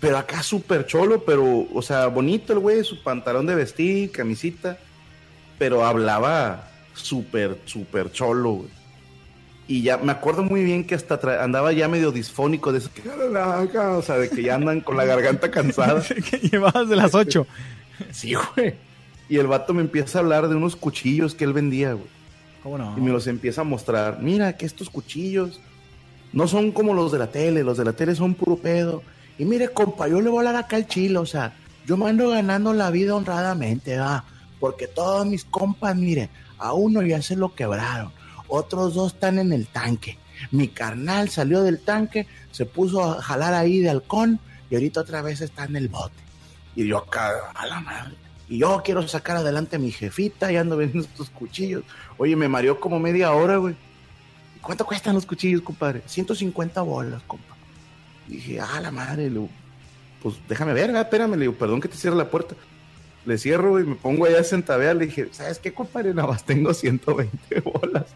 Pero acá súper cholo, pero, o sea, bonito el güey, su pantalón de vestir, camisita, pero hablaba súper, súper cholo, güey. Y ya me acuerdo muy bien que hasta andaba ya medio disfónico de eso, que, o sea, de que ya andan con la garganta cansada. <laughs> que llevabas de las 8. Sí, güey. Y el vato me empieza a hablar de unos cuchillos que él vendía, güey. ¿Cómo no? Y me los empieza a mostrar. Mira que estos cuchillos no son como los de la tele. Los de la tele son puro pedo. Y mire, compa, yo le voy a hablar acá al chile. O sea, yo me ando ganando la vida honradamente, va. Porque todos mis compas, mire, a uno ya se lo quebraron. Otros dos están en el tanque. Mi carnal salió del tanque, se puso a jalar ahí de halcón y ahorita otra vez está en el bote. Y yo acá, a la madre. Y yo quiero sacar adelante a mi jefita y ando vendiendo estos cuchillos. Oye, me mareó como media hora, güey. ¿Y ¿Cuánto cuestan los cuchillos, compadre? 150 bolas, compa. Dije, ah, la madre, le pues déjame ver, ah, espérame, le digo, perdón que te cierre la puerta. Le cierro y me pongo allá a. Le dije, ¿sabes qué, compadre? Nada más tengo 120 bolas.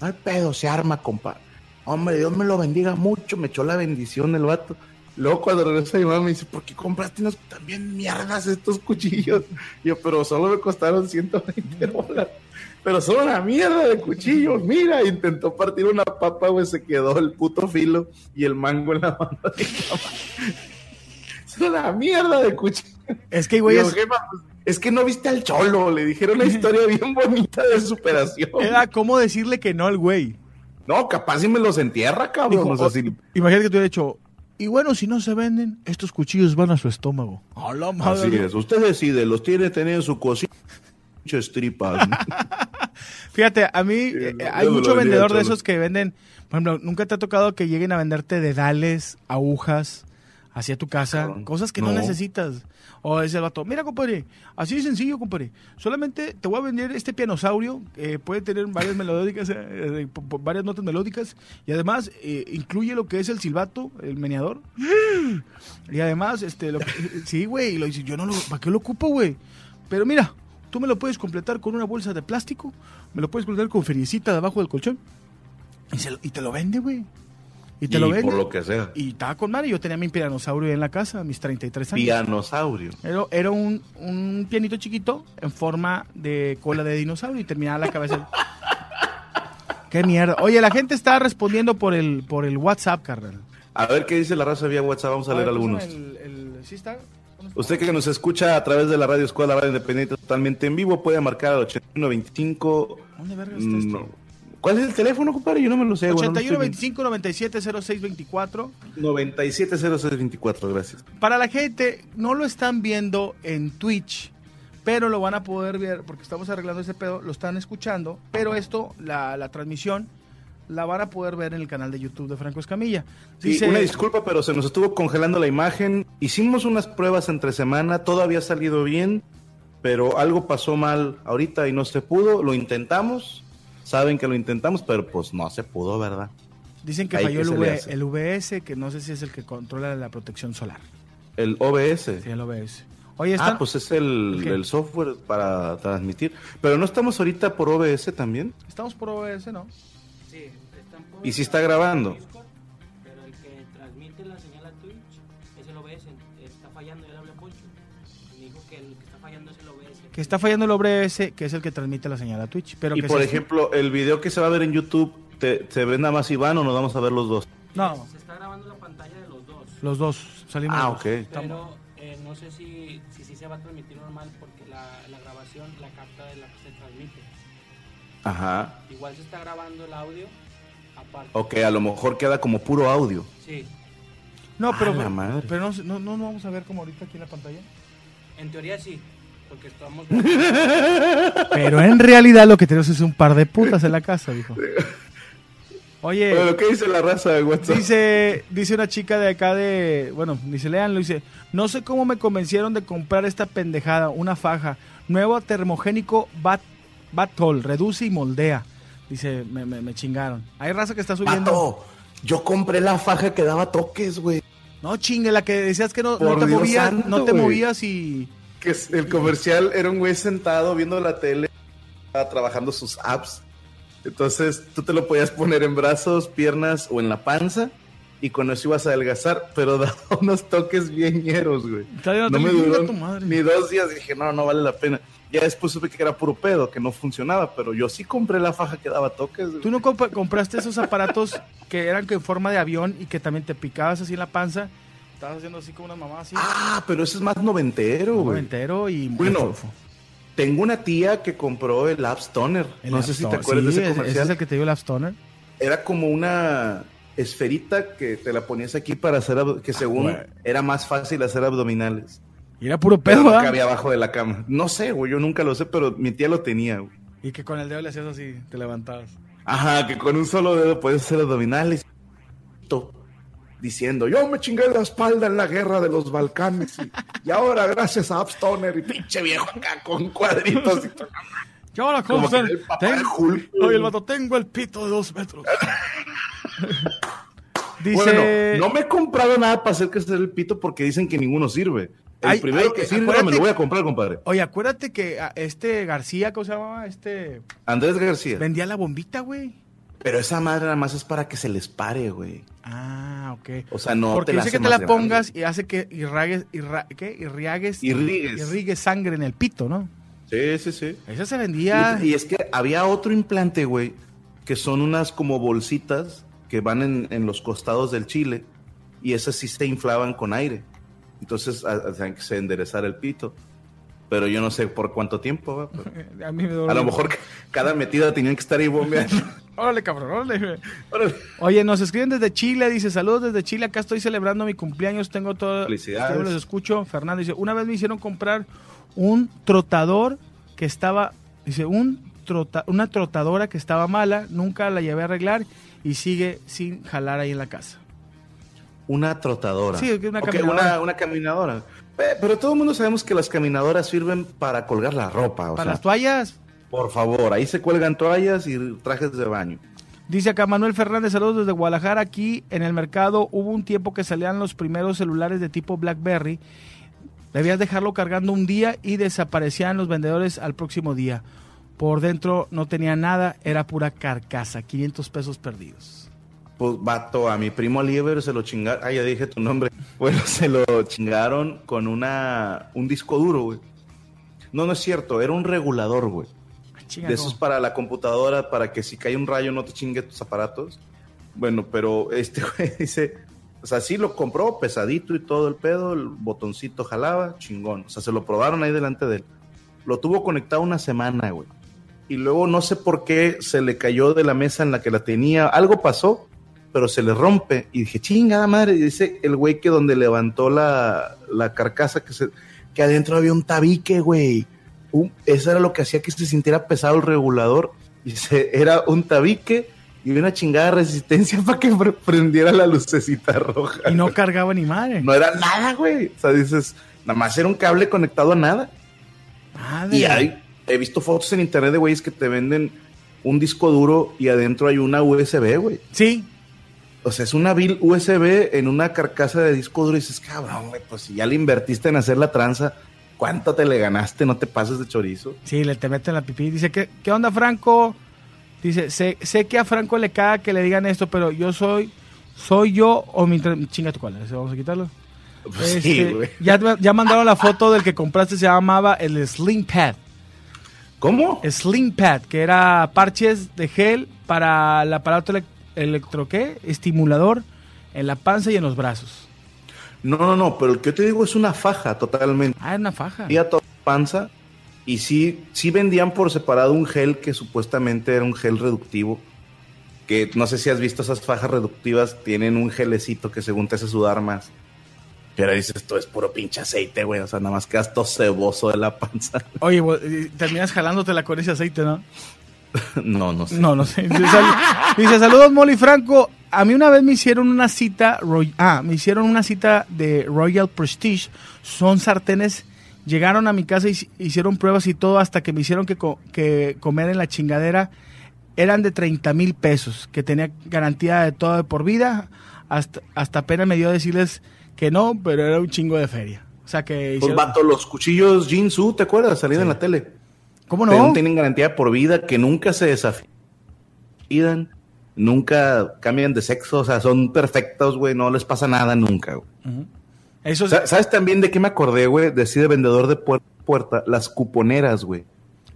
No hay pedo, se arma, compa. Hombre, Dios me lo bendiga mucho. Me echó la bendición el vato. Luego cuando regresa mi mamá me dice, ¿por qué compraste unos también mierdas estos cuchillos? Yo, pero solo me costaron 120 bolas. Pero son una mierda de cuchillos. Mira, intentó partir una papa, güey, se quedó el puto filo y el mango en la mano <laughs> de. Es una mierda de cuchillo. Es que, güey, es- "Jefa, pues, es que no viste al cholo. Le dijeron una historia <laughs> bien bonita de superación. era como decirle que no al güey. No, capaz si me los entierra, cabrón. Dijo, o sea, o- si- Imagínate que te hubiera dicho, y bueno, si no se venden, estos cuchillos van a su estómago. A la madre. Así es, usted decide, los tiene tener en su cocina. Pinches tripas. <laughs> Fíjate, a mí eh, no, hay mucho vendedor de esos que venden, por ejemplo, nunca te ha tocado que lleguen a venderte dedales, agujas, hacia tu casa, Cabrón. cosas que no. No. necesitas. O es el vato, mira compadre, así de sencillo compadre, solamente te voy a vender este pianosaurio, eh, puede tener varias melódicas, eh, varias notas melódicas, y además eh, incluye lo que es el silbato, el meneador, <gasps> y además, este, lo que- sí güey, y lo dice, yo no lo, ¿para qué lo ocupo güey? Pero mira, tú me lo puedes completar con una bolsa de plástico, me lo puedes completar con feriecita debajo del colchón, y, se lo- y te lo vende güey. Y te Y lo vende. por lo que sea. Y estaba con madre. Yo tenía mi pianosaurio en la casa, mis 33 años. Pianosaurio. Era, era un, un pianito chiquito en forma de cola de dinosaurio y terminaba la cabeza. <laughs> Qué mierda. Oye, la gente está respondiendo por el, por el WhatsApp, carnal. A ver qué dice la raza vía WhatsApp, vamos a leer ver, algunos. el- ¿sí está? Usted que nos escucha a través de la radio Escuela Radio Independiente totalmente en vivo puede marcar al 8125. ¿Dónde verga está esto? ¿Cuál es el teléfono, compadre? Yo no me lo sé. bueno, no 81 estoy 25 97 06 24. viendo. 970624, gracias. Para la gente, no lo están viendo en Twitch, pero lo van a poder ver, porque estamos arreglando ese pedo, lo están escuchando, pero esto, la, la transmisión, la van a poder ver en el canal de YouTube de Franco Escamilla. Sí, una disculpa, pero se nos estuvo congelando la imagen. Hicimos unas pruebas entre semana, todo había salido bien, pero algo pasó mal ahorita y no se pudo. Lo intentamos, saben que lo intentamos, pero pues no se pudo, ¿verdad? dicen que ahí falló que el, V- VS, que no sé si es el que controla la protección solar. El OBS. Sí, el OBS. Oye, están, Ah, pues es el, el software para transmitir. Pero no estamos ahorita por OBS también. estamos por OBS, ¿no? ¿Y si está grabando? Discord, pero el que transmite la señal a Twitch es el OBS. Está fallando, ya le hablé a Poncho. Me dijo que el que está fallando es el OBS. Que está fallando el OBS, que es el que transmite la señal a Twitch. Pero y que por ejemplo, el video que se va a ver en YouTube, te- ¿se ve nada más Iván o nos vamos a ver los dos? No, Se está grabando la pantalla de los dos. los dos salimos. Ah, ok. Estamos- Pero eh, no sé si, si, sí se va a transmitir normal porque la, la grabación la capta de la que se transmite. Ajá. Igual se está grabando el audio. Ok, a lo mejor queda como puro audio. Sí, No, pero, Ah, la madre. pero no, no, no, vamos a ver como ahorita aquí en la pantalla. en teoría sí. Porque estamos. <laughs> Pero en realidad lo que tenemos es un par de putas en la casa, dijo. Oye, Bueno, ¿qué dice la raza de WhatsApp? dice, dice una chica de acá de, bueno, dice, leanlo, dice, no sé cómo me convencieron de comprar esta pendejada, una faja, nuevo termogénico Bat, Batol, reduce y moldea. Dice, me, me, me chingaron. Hay raza que está subiendo. Pato, yo compré la faja que daba toques, güey. No, chingue, la que decías que no, no te Dios movías, santo, no te movías y... Que el comercial era un güey sentado viendo la tele, trabajando sus apps. Entonces tú te lo podías poner en brazos, piernas o en la panza y con eso ibas a adelgazar, pero <laughs> daba unos toques bien ñeros, güey. No me duró tu madre. ni dos días, dije, no, no vale la pena. Ya después supe que era puro pedo, que no funcionaba, pero yo sí compré la faja que daba toques. güey. ¿Tú no compraste esos aparatos <laughs> que eran en forma de avión y que también te picabas así en la panza? Estabas haciendo así como una mamá así. Ah, pero eso es más noventero, güey. entero y Bueno, Tengo una tía que compró el App Stoner. El no App sé si te acuerdas Sí, de ese ese- comercial. es el que te dio el App Stoner. Era como una esferita que te la ponías aquí para hacer que según güey. era más fácil hacer abdominales. Y era puro pedo, no ¿verdad? cabía abajo de la cama. No sé, güey, yo nunca lo sé, pero mi tía lo tenía, güey. Y que con el dedo le hacías así, te levantabas. Ajá, que con un solo dedo puedes hacer abdominales. Diciendo, yo me chingué la espalda en la guerra de los Balcanes. Y, y ahora, gracias a App Stoner y pinche viejo acá con cuadritos. Y todo. <laughs> ¿Qué ahora, que el Hulk. Oye, el vato, tengo el pito de dos metros. <laughs> <laughs> Dice... Bueno, no me he comprado nada para hacer que sea el pito porque dicen que ninguno sirve. El Ay, primero ay, que acuérdate- me lo voy a comprar, compadre. Oye, acuérdate que ah, este García, ¿cómo se llamaba? Este... Andrés García. Vendía la bombita, güey. Pero esa madre nada más es para que se les pare, güey. Ah, ok. O sea, no Porque te la dice que te la grande. pongas y hace que irragues, irra- ¿qué? Irriagues, Irrigues. irrigues sangre en el pito, ¿no? Sí, sí, sí. Esa se vendía. Y, y es que había otro implante, güey, que son unas como bolsitas que van en, en los costados del chile y esas sí se inflaban con aire. Entonces hacían que se enderezara el pito. Pero yo no sé por cuánto tiempo. Pero <laughs> A mí me a lo mejor cada metida tenían que estar ahí bombeando. <laughs> Órale, cabrón, órale. Órale. Oye, nos escriben desde Chile, dice, saludos desde Chile, acá estoy celebrando mi cumpleaños, tengo todo... Felicidades. Yo los escucho. Fernando dice, una vez me hicieron comprar un trotador que estaba, dice, un trota- una trotadora que estaba mala, nunca la llevé a arreglar y sigue sin jalar ahí en la casa. Una trotadora. Sí, una caminadora. una, una caminadora. Pe- Pero todo el mundo sabemos que las caminadoras sirven para colgar la ropa. O Para sea, las toallas. por favor, ahí se cuelgan toallas y trajes de baño. Dice acá Manuel Fernández, saludos desde Guadalajara. Aquí en el mercado hubo un tiempo que salían los primeros celulares de tipo BlackBerry. Debías dejarlo cargando un día y desaparecían los vendedores al próximo día. Por dentro no tenía nada, era pura carcasa, 500 pesos perdidos. Pues vato, a mi primo Lieber se lo chingaron. Ah, ya dije tu nombre. <laughs> Bueno, se lo chingaron con una un disco duro, güey. No, no es cierto, era un regulador, güey. Ah, De esos para la computadora, para que si cae un rayo no te chingue tus aparatos. Bueno, pero este <laughs> güey dice, o sea, sí lo compró pesadito y todo el pedo, el botoncito jalaba, chingón. O sea, se lo probaron ahí delante de él. Lo tuvo conectado una semana, güey. Y luego no sé por qué se le cayó de la mesa en la que la tenía. Algo pasó, pero se le rompe. Y dije, chingada madre. Y dice el güey que donde levantó la, la carcasa, que, se, que adentro había un tabique, güey. Un- eso era lo que hacía que se sintiera pesado el regulador. Y se, era un tabique y una chingada resistencia <laughs> para que pre- prendiera la lucecita roja. Y no cargaba ni madre. No era nada, güey. O sea, dices, nada más era un cable conectado a nada. Madre. Y hay, he visto fotos en internet de güeyes que te venden un disco duro y adentro hay una USB, güey. Sí, O sea, es una bill USB en una carcasa de disco duro y dices, cabrón, güey, pues si ya le invertiste en hacer la tranza, ¿cuánto te le ganaste? No te pases de chorizo. sí, le te meten la pipí. Dice, ¿qué, qué onda, Franco? Dice, sé, sé que a Franco le caga que le digan esto, pero yo soy, soy yo o mi... Chinga tu cola, ¿ese vamos a quitarlo. Pues sí, Este, güey. ya, ya mandaron la foto del que compraste, se llamaba el Slim Pad. ¿Cómo? Slim Pad, que era parches de gel para el aparato elec- electro, ¿qué? Estimulador en la panza y en los brazos. No, no, no, pero el que yo te digo es una faja totalmente. Ah, es una faja. Y a toda panza. Y sí, sí vendían por separado un gel que supuestamente era un gel reductivo. Que no sé si has visto esas fajas reductivas, tienen un gelecito que según te hace sudar más. Pero dices, esto es puro pinche aceite, güey. O sea, nada más quedas todo ceboso de la panza. Oye, terminas jalándotela con ese aceite, ¿no? <laughs> no, no sé. No, no sé. Dice, sal- dice, saludos, Molly Franco. A mí una vez me hicieron una cita, Roy- ah, me hicieron una cita de Royal Prestige. Son sartenes. Llegaron a mi casa y hic- hicieron pruebas y todo hasta que me hicieron que, co- que comer en la chingadera. Eran de 30 mil pesos, que tenía garantía de todo de por vida. Hasta, hasta pena me dio decirles que no, pero era un chingo de feria. O sea que Pues hicieron- vato, los cuchillos Jinsu, ¿te acuerdas? Salían en la tele. ¿Cómo Pero no? tienen garantía por vida que nunca se desafían, nunca cambian de sexo, o sea, son perfectos, güey, no les pasa nada nunca, güey. Eso es- Sa- ¿Sabes también de qué me acordé, güey? De así de vendedor de puerta a puerta, las cuponeras, güey.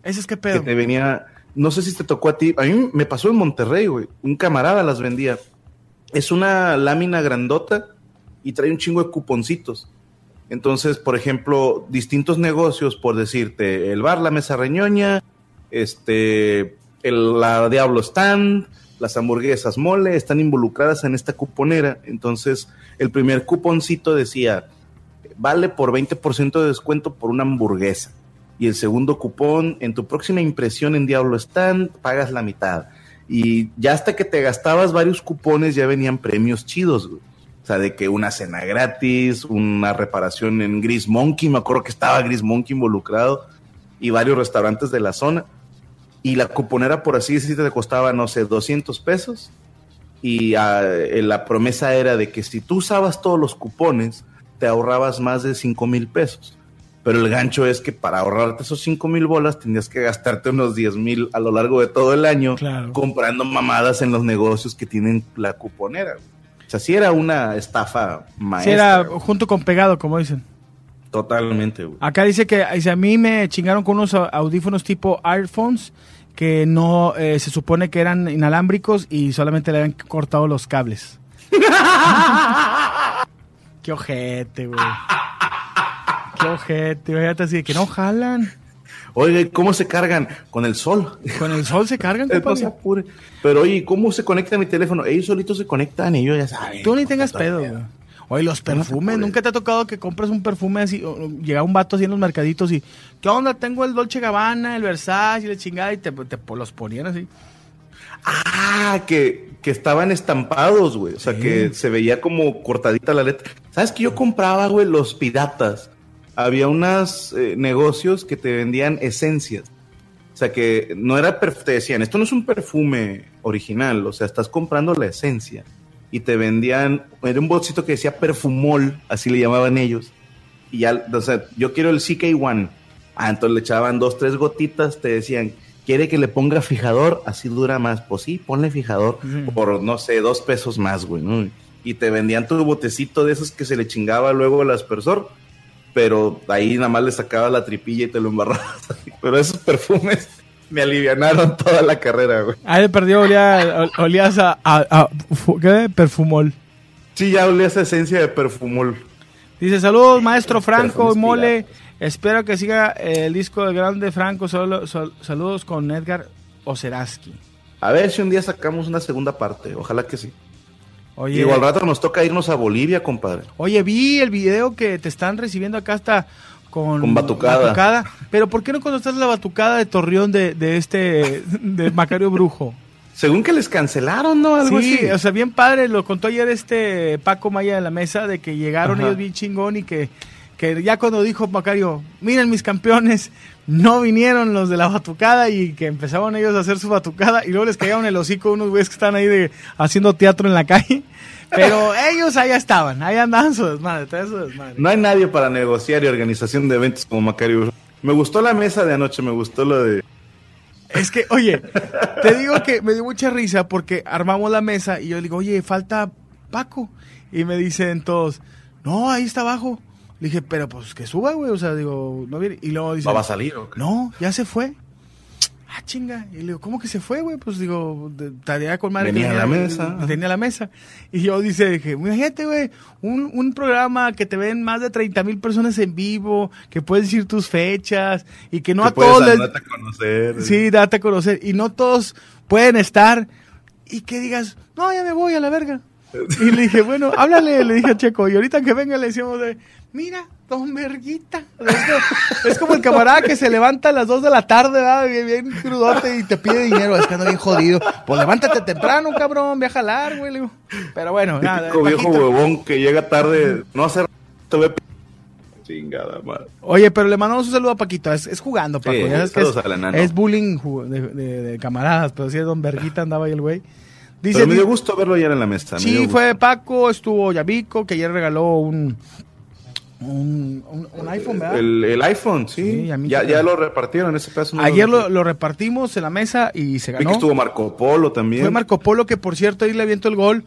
ese es que Que pedo. te venía, no sé si te tocó a ti, a mí me pasó en Monterrey, güey. Un camarada las vendía. Es una lámina grandota y trae un chingo de cuponcitos. Entonces, por ejemplo, distintos negocios, por decirte, el bar La Mesa Reñoña, este, el, la Diablo Stand, las hamburguesas mole, están involucradas en esta cuponera. Entonces, el primer cuponcito decía, vale por 20% de descuento por una hamburguesa. Y el segundo cupón, en tu próxima impresión en Diablo Stand, pagas la mitad. Y ya hasta que te gastabas varios cupones, ya venían premios chidos, güey. O sea, de que una cena gratis, una reparación en Gris Monkey, me acuerdo que estaba Gris Monkey involucrado, y varios restaurantes de la zona. Y la cuponera, por así decirte, te costaba, no sé, 200 pesos. Y ah, eh, la promesa era de que si tú usabas todos los cupones, te ahorrabas más de 5 mil pesos. Pero el gancho es que para ahorrarte esos 5 mil bolas tenías que gastarte unos 10 mil a lo largo de todo el año Claro. comprando mamadas en los negocios que tienen la cuponera. güey. O sea, sí era una estafa Sí, maestra. era güey. junto con pegado, como dicen. Totalmente, güey. Acá dice que dice, a mí me chingaron con unos audífonos tipo iPhones que no eh, se supone que eran inalámbricos y solamente le habían cortado los cables. <laughs> Qué ojete, güey. Qué ojete, fíjate así de que no jalan. ¿Y ¿cómo se cargan? Con el sol. Con el sol se cargan, <laughs> no se apure. Pero oye, ¿cómo se conecta mi teléfono? Ellos solitos se conectan y ellos ya saben. Tú ni tengas pedo, güey. Oye, los perfumes, nunca te ha tocado que compres un perfume así, o- llega un vato así en los mercaditos y, ¿qué onda? Tengo el Dolce Gabbana, el Versace y la chingada, y te, te- los ponían así. Ah, que, que estaban estampados, güey. O sea, que se veía como cortadita la letra. ¿Sabes que yo compraba, güey, los piratas? Había unos negocios que te vendían esencias. O sea, que no era, te decían, esto no es un perfume original, o sea, estás comprando la esencia. Y te vendían, era un bolsito que decía perfumol, así le llamaban ellos. Y ya, o sea, yo quiero el CK1. Ah, entonces le echaban dos, tres gotitas, te decían, quiere que le ponga fijador, así dura más. Pues sí, ponle fijador por, no sé, dos pesos más, güey, ¿no? Y te vendían tu botecito de esos que se le chingaba luego el aspersor, pero ahí nada más le sacaba la tripilla y te lo embarrabas. <laughs> Pero esos perfumes me alivianaron toda la carrera, güey. Ahí perdió, olía, ol- olías a, a- a- ¿qué? perfumol. Sí, ya olía esa esencia de perfumol. Dice, saludos maestro Franco Mole. Espero que siga el disco del grande Franco. Solo- sol- saludos con Edgar Oceraski. A ver si un día sacamos una segunda parte, ojalá que sí. Oye, rato nos toca irnos a Bolivia, compadre. oye, vi el video que te están recibiendo acá hasta con, Con batucada. Pero ¿por qué no contestaste la batucada de Torreón de, de este, de Macario Brujo? Según que les cancelaron, ¿no? Algo sí, así. o sea, bien padre, lo contó ayer este Paco Maya de la mesa, de que llegaron Ajá. ellos bien chingón y que, que ya cuando dijo Macario, miren mis campeones, no vinieron los de la batucada y que empezaban ellos a hacer su batucada y luego les caían el hocico unos güeyes que están ahí de, haciendo teatro en la calle. Pero ellos allá estaban, ahí andaban su desmadre, todo su desmadre. No hay nadie para negociar y organización de eventos como Macario. Me gustó la mesa de anoche, me gustó lo de... Es que, oye, te digo que me dio mucha risa porque armamos la mesa y yo le digo, oye, falta Paco. Y me dicen todos, no, ahí está abajo. Le dije, pero pues que suba, güey. O sea, digo, no viene. Y luego dice, ¿Va a salir o qué? no, ya se fue. Ah, chinga. Y le digo, ¿cómo que se fue, güey? Pues digo, tarea con madre. Venía a la mesa. Tenía la mesa. Y yo dice, dije, imagínate, güey, un, un programa que te ven más de 30 mil personas en vivo, que puedes decir tus fechas y que no Que a puedes todos les, andarte a conocer. Sí, date a conocer. Y no todos pueden estar. Y que digas, no, ya me voy a la verga. Y le dije, bueno, háblale, le dije a Checo. Y ahorita que venga le decimos de, mira, don Verguita. Es como, el camarada que se levanta a las 2 de la tarde, ¿verdad? Bien, bien crudote y te pide dinero. Es que ando bien jodido. Pues levántate temprano, cabrón, ve a jalar, güey. Pero bueno, nada. Típico viejo huevón que llega tarde, no hace te p- Chingada madre. Oye, pero le mandamos un saludo a Paquito. Es, es jugando, Paco. Sí, ya sabes que es, es bullying de, de- de camaradas. Pero sí, Don Verguita andaba ahí el güey. Dice, Pero me dio gusto verlo ayer en la mesa. Sí, fue Paco, estuvo Yavico, que ayer regaló un, un, un- un iPhone, ¿verdad? El, el iPhone, sí. Ya, ya lo repartieron ese pedazo. no Ayer lo, repartimos en la mesa y se Vi que ganó. estuvo Marco Polo también. Fue Marco Polo, que por cierto ahí le aviento el gol.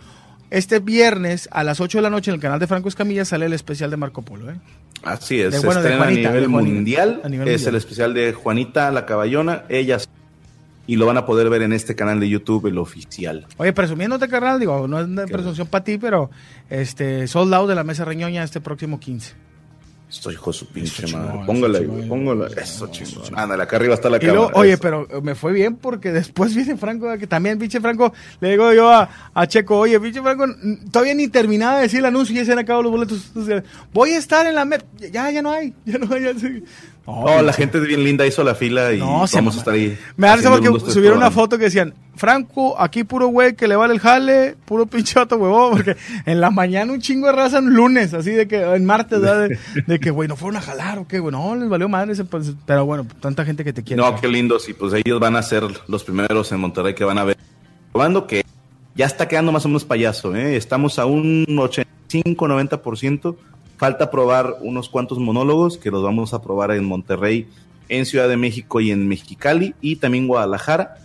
Este viernes a las 8 de la noche en el canal de Franco Escamilla sale el especial de Marco Polo. ¿eh? Así es, De- se bueno, de estrena Juanita, a nivel mundial. a nivel es el especial de Juanita la Caballona. Ellas. Y lo van a poder ver en este canal de YouTube, el oficial. Oye, presumiéndote, carnal, digo, no es una presunción para ti, pero este, sold out de la mesa reñoña este próximo 15. Esto hijo de su pinche madre. chingón, güey, póngale. eso chingón. Ándale, acá arriba está la Y oye, Eso. pero me fue bien porque <laughs> después viene Franco, que también, pinche Franco, le digo yo a, a Checo, oye, pinche Franco, todavía ni terminaba de decir el anuncio y ya se han acabado los boletos. Voy a estar en la meta. Ya, ya no hay, ya no hay. Ya No, la gente bien linda, hizo la fila y No, vamos a estar ahí. Me da porque tres, subieron una foto que decían, Franco, aquí puro güey que le vale el jale, puro <laughs> pinche vato huevón, porque en la mañana un chingo de raza en lunes, así de que, en martes, de que, güey, no fueron a jalar o qué, güey, no, les valió madre ese, pues, pero bueno, tanta gente que te quiere. No, qué lindos. Y pues ellos van a ser los primeros en Monterrey que van a ver. Probando que ya está quedando más o menos payaso, ¿eh? Estamos a un 85-90%. Falta probar unos cuantos monólogos que los vamos a probar en Monterrey, en Ciudad de México y en Mexicali y también Guadalajara.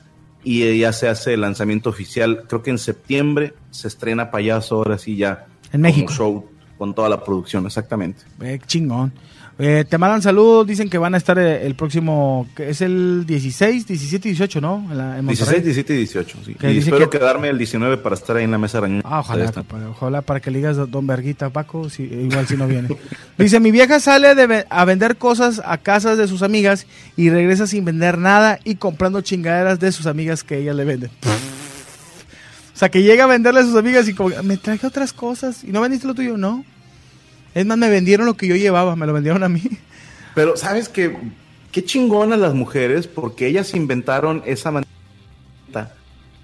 Y eh, ya se hace el lanzamiento oficial, creo que en septiembre se estrena payaso, ahora sí ya. En México. Como show con toda la producción, exactamente. Eh, chingón. Eh, te mandan saludos, dicen que van a estar eh, el próximo, que es el 16, 17 y 18, ¿no? En, la, en Monterrey. 16, 17 y 18, sí. Que Y espero que- quedarme el 19 para estar ahí en la mesa rañoña. Ah, ojalá, compadre, ojalá para que le digas Don Verguita, Paco, si, igual si no viene. <laughs> Dice, mi vieja sale de a vender cosas a casas de sus amigas y regresa sin vender nada y comprando chingaderas de sus amigas que ella le vende. <laughs> o sea, que llega a venderle a sus amigas y como, me traje otras cosas y no vendiste lo tuyo, no. Es más, me vendieron lo que yo llevaba, me lo vendieron a mí. Pero, ¿sabes qué? Qué chingonas las mujeres, porque ellas inventaron esa manera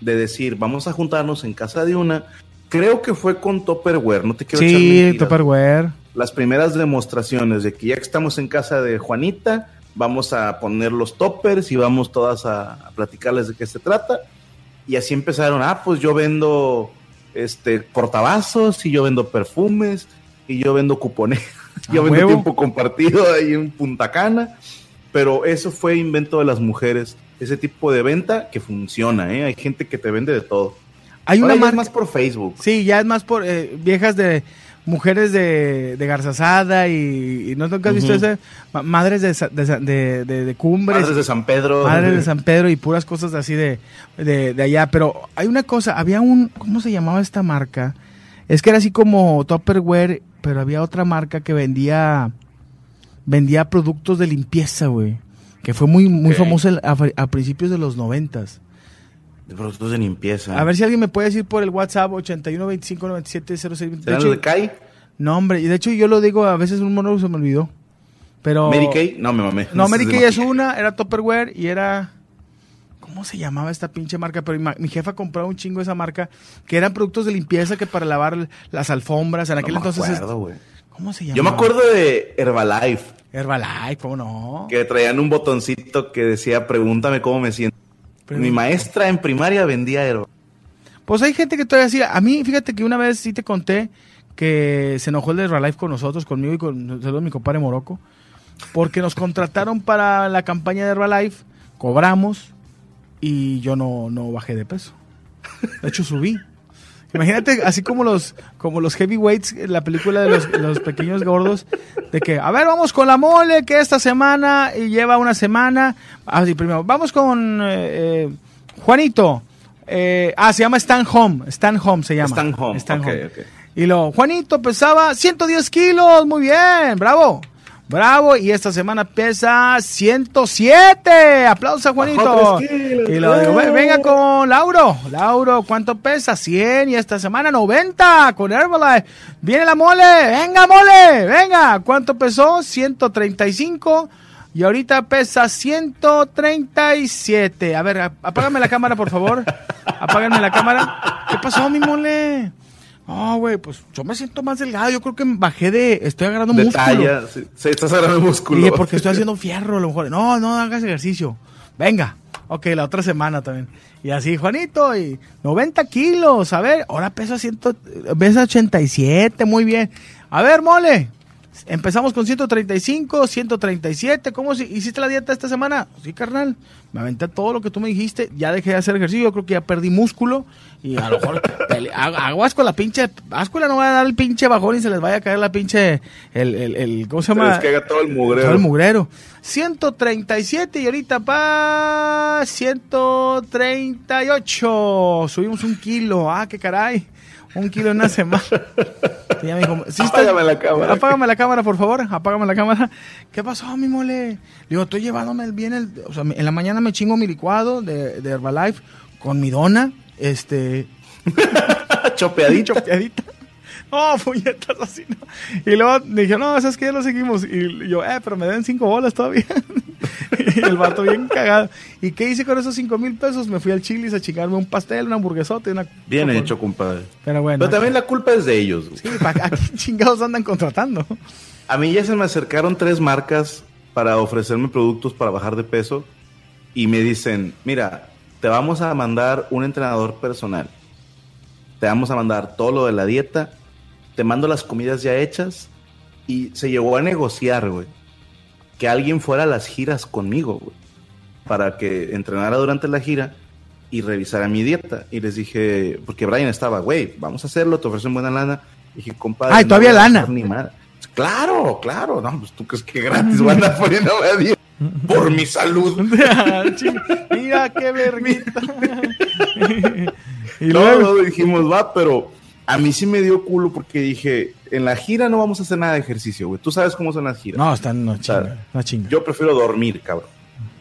de decir, vamos a juntarnos en casa de una. Creo que fue con Topperware, no te quiero Sí, mentiras. Tupperware. Las primeras demostraciones de que ya que estamos en casa de Juanita, vamos a poner los toppers y vamos todas a, a platicarles de qué se trata. Y así empezaron, ah, pues yo vendo este portavasos y yo vendo perfumes y yo vendo cupones, <laughs> yo vendo huevo. tiempo compartido ahí en Punta Cana. Pero eso fue invento de las mujeres, ese tipo de venta que funciona, ¿eh? Hay gente que te vende de todo. Hay Ahora una marca. más por Facebook. Sí, ya es más por eh, viejas de mujeres de, de garzazada y, y no nunca has visto ese Ma- madres de, de, de, cumbres, Madres de San Pedro. madres de <laughs> San Pedro y puras cosas así de, de, de allá. Pero hay una cosa, había un, ¿cómo se llamaba esta marca? Es que era así como Tupperware, pero había otra marca que vendía vendía productos de limpieza, güey. Que fue muy, muy Ok. famosa a, a principios de los noventas. De productos de limpieza. A ver si alguien me puede decir por el WhatsApp 81 25 97 06 ¿Serán de los hecho, de Kai? No, hombre, y de hecho yo lo digo, a veces un mono se me olvidó. Pero Mary Kay? No, me mamé. No, Mary <laughs> Kay es una, era Tupperware y era ¿Cómo se llamaba esta pinche marca? Pero mi, mi jefa compraba un chingo esa marca, que eran productos de limpieza que para lavar las alfombras, en aquel No me entonces acuerdo. ¿Cómo se llama? Yo me acuerdo de Herbalife, Herbalife, ¿cómo no? que traían un botoncito que decía pregúntame cómo me siento. Pero- Mi maestra en primaria vendía Herbalife. Pues hay gente que todavía sí. A mí, fíjate que una vez sí te conté que se enojó el de Herbalife con nosotros, conmigo y con saludos mi compadre Morocco, porque nos contrataron para la campaña de Herbalife, cobramos y yo no, no bajé de peso. De hecho, subí. Imagínate, así como los, como los heavyweights, la película de los, los pequeños gordos, de que, a ver, vamos con la mole, que esta semana, y lleva una semana. Así, primero, vamos con eh, eh, Juanito. Eh, ah, se llama Stan Home. Stan Home se llama. Stan Home, Stan Home. Y lo, Juanito pesaba 110 kilos, muy bien, bravo. Bravo, y esta semana pesa 107. Aplausos a Juanito. Y lo digo, "Ve- venga con Lauro. Lauro, ¿cuánto pesa? 100. Y esta semana 90 con Herbalife. Viene la mole. Venga, mole. Venga. ¿Cuánto pesó? 135. Y ahorita pesa 137. A ver, ap- apágame la cámara, por favor. <laughs> Apágame la cámara. ¿Qué pasó, mi mole? No, güey, pues yo me siento más delgado. Yo creo que bajé de. Estoy agarrando De músculo. talla. Sí, sí, estás agarrando músculo. Dije, porque estoy haciendo fierro, a lo mejor. No, no hagas ejercicio. Venga. Ok, la otra semana también. Y así, Juanito, y 90 kilos. A ver, ahora pesa, 100, pesa 87, muy bien. A ver, mole. Empezamos con 135, 137. ¿Cómo si, hiciste la dieta esta semana? Sí, carnal. Me aventé todo lo que tú me dijiste. Ya dejé de hacer ejercicio. Yo creo que ya perdí músculo. Y a lo mejor <laughs> aguas con la pinche. No va a dar el pinche bajón y se les vaya a caer la pinche. El, el, el- ¿Cómo se Se llama? les caiga todo el mugrero. Todo el mugrero. 137 y ahorita pa 138. Subimos un kilo. Ah, qué caray. Un kilo en una semana. <laughs> Y ya me dijo, "Sí está- Apágame la cámara. Apágame la cámara, por favor. Apágame la cámara. ¿Qué pasó, mi mole? Le digo, estoy llevándome el bien. El, o sea, en la mañana me chingo mi licuado de, de Herbalife con mi dona. Este, Chopeadito. <laughs> chopeadita. <laughs> No, <laughs> puñetas así, no. Y luego dije, no, ¿sabes qué? Ya lo seguimos. Y yo, eh, pero me den cinco bolas todavía. <laughs> y el vato bien cagado. ¿Y qué hice con esos cinco mil pesos? Me fui al Chili's a chingarme un pastel, una hamburguesota y una... Bien hecho, compadre. Pero bueno. Pero también la culpa es de ellos. güey. Sí, ¿para ¿a qué <laughs> chingados andan contratando? A mí ya se me acercaron tres marcas para ofrecerme productos para bajar de peso y me dicen, mira, te vamos a mandar un entrenador personal, te vamos a mandar todo lo de la dieta, te mando las comidas ya hechas y se llegó a negociar, güey, que alguien fuera a las giras conmigo, güey, para que entrenara durante la gira y revisara mi dieta. Y les dije, porque Brian estaba, güey, vamos a hacerlo, te ofrecen buena lana. Y dije, compadre. Ay, todavía lana. Ni madre. Claro, claro. No, pues tú crees que gratis van a <laughs> poniéndome a dieta por mi salud. <laughs> Ching- Mira qué verguita. <laughs> y No, luego... no, dijimos, va, pero a mí sí me dio culo porque dije, en la gira no vamos a hacer nada de ejercicio, güey. Tú sabes cómo son las giras. No, están, no sea, chinga, no chinga. Yo prefiero dormir, cabrón.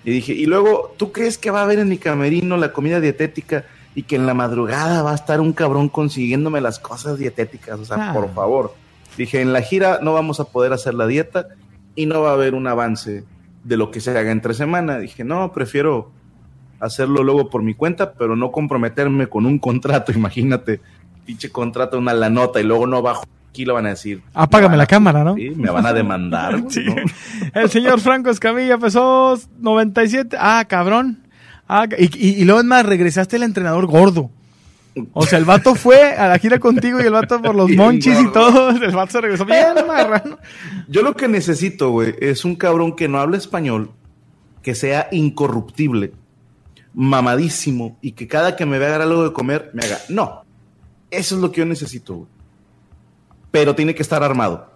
Y dije, y luego, ¿tú crees que va a haber en mi camerino la comida dietética y que en la madrugada va a estar un cabrón consiguiéndome las cosas dietéticas? O sea, Ah. por favor. Dije, en la gira no vamos a poder hacer la dieta y no va a haber un avance de lo que se haga entre semana. Dije, no, prefiero hacerlo luego por mi cuenta, pero no comprometerme con un contrato, <laughs> imagínate, pinche contrato, una la nota y luego no bajo aquí lo van a decir. Apágame Me la cámara, ¿no? Sí, me van a demandar. <laughs> Sí. ¿no? El señor Franco Escamilla pesó 97. Ah, cabrón. Ah, y, y- y luego es más, regresaste el entrenador gordo. O sea, el vato fue a la gira contigo y el vato por los <laughs> monchis y todo. El vato se regresó bien <laughs> marrano. Yo lo que necesito, güey, es un cabrón que no hable español, que sea incorruptible, mamadísimo y que cada que me vea dar algo de comer me haga. No, eso es lo que yo necesito, güey. Pero tiene que estar armado.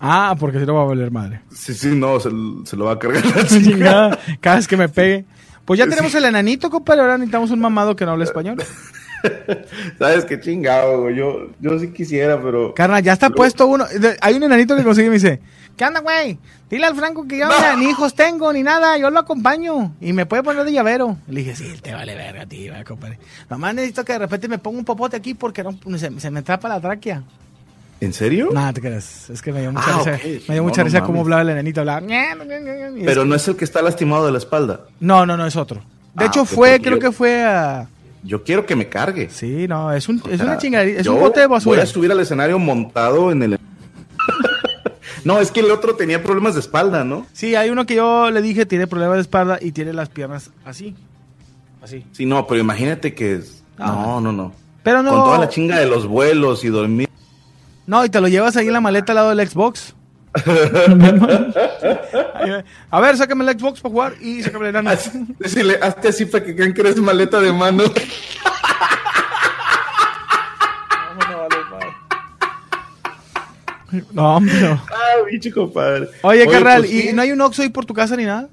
Ah, porque si no va a valer madre. Sí, sí, no, se, se lo va a cargar la <laughs> chingada. Cada vez que me pegue. Pues ya tenemos el enanito, compadre. Ahora necesitamos un mamado que no hable español. <laughs> Sabes qué chingado, güey. Yo, yo sí quisiera, pero. Carnal, ya está puesto uno. Hay un enanito que consigue y me dice: ¿Qué onda, güey? Dile al Franco que yo ni hijos tengo ni nada, yo lo acompaño. Y me puede poner de llavero. Le dije: Sí, te vale verga, tío, compadre. Nomás necesito que de repente me ponga un popote aquí porque no, se, se me trapa la tráquea. ¿En serio? Nada, te creas. Es que me dio mucha Ah, risa. Me dio No, mucha no risa cómo hablaba el enanito. Hablaba. Pero no es el que está lastimado de la espalda. no, no, no, es otro. De Ah, hecho, fue, creo que fue a. Yo quiero que me cargue. Sí, no, es, un, O es una. Es un bote de basura. Voy a subir al escenario montado en el. No, es que el otro tenía problemas de espalda, ¿no? Sí, hay uno que yo le dije tiene problemas de espalda y tiene las piernas así. Así. Sí, no, pero imagínate que. es- Ah. No, no, no. Pero no. Con toda la chinga de los vuelos y dormir. No, y te lo llevas ahí en la maleta al lado del Xbox. <laughs> A ver, sácame el Xbox para jugar y sácame el Decirle, hazte así para que crean que eres maleta de mano. <laughs> <laughs> No, hombre. no. ah, bicho, compadre. Oye, carnal, pues ¿y no hay un Oxxo ahí por tu casa ni nada?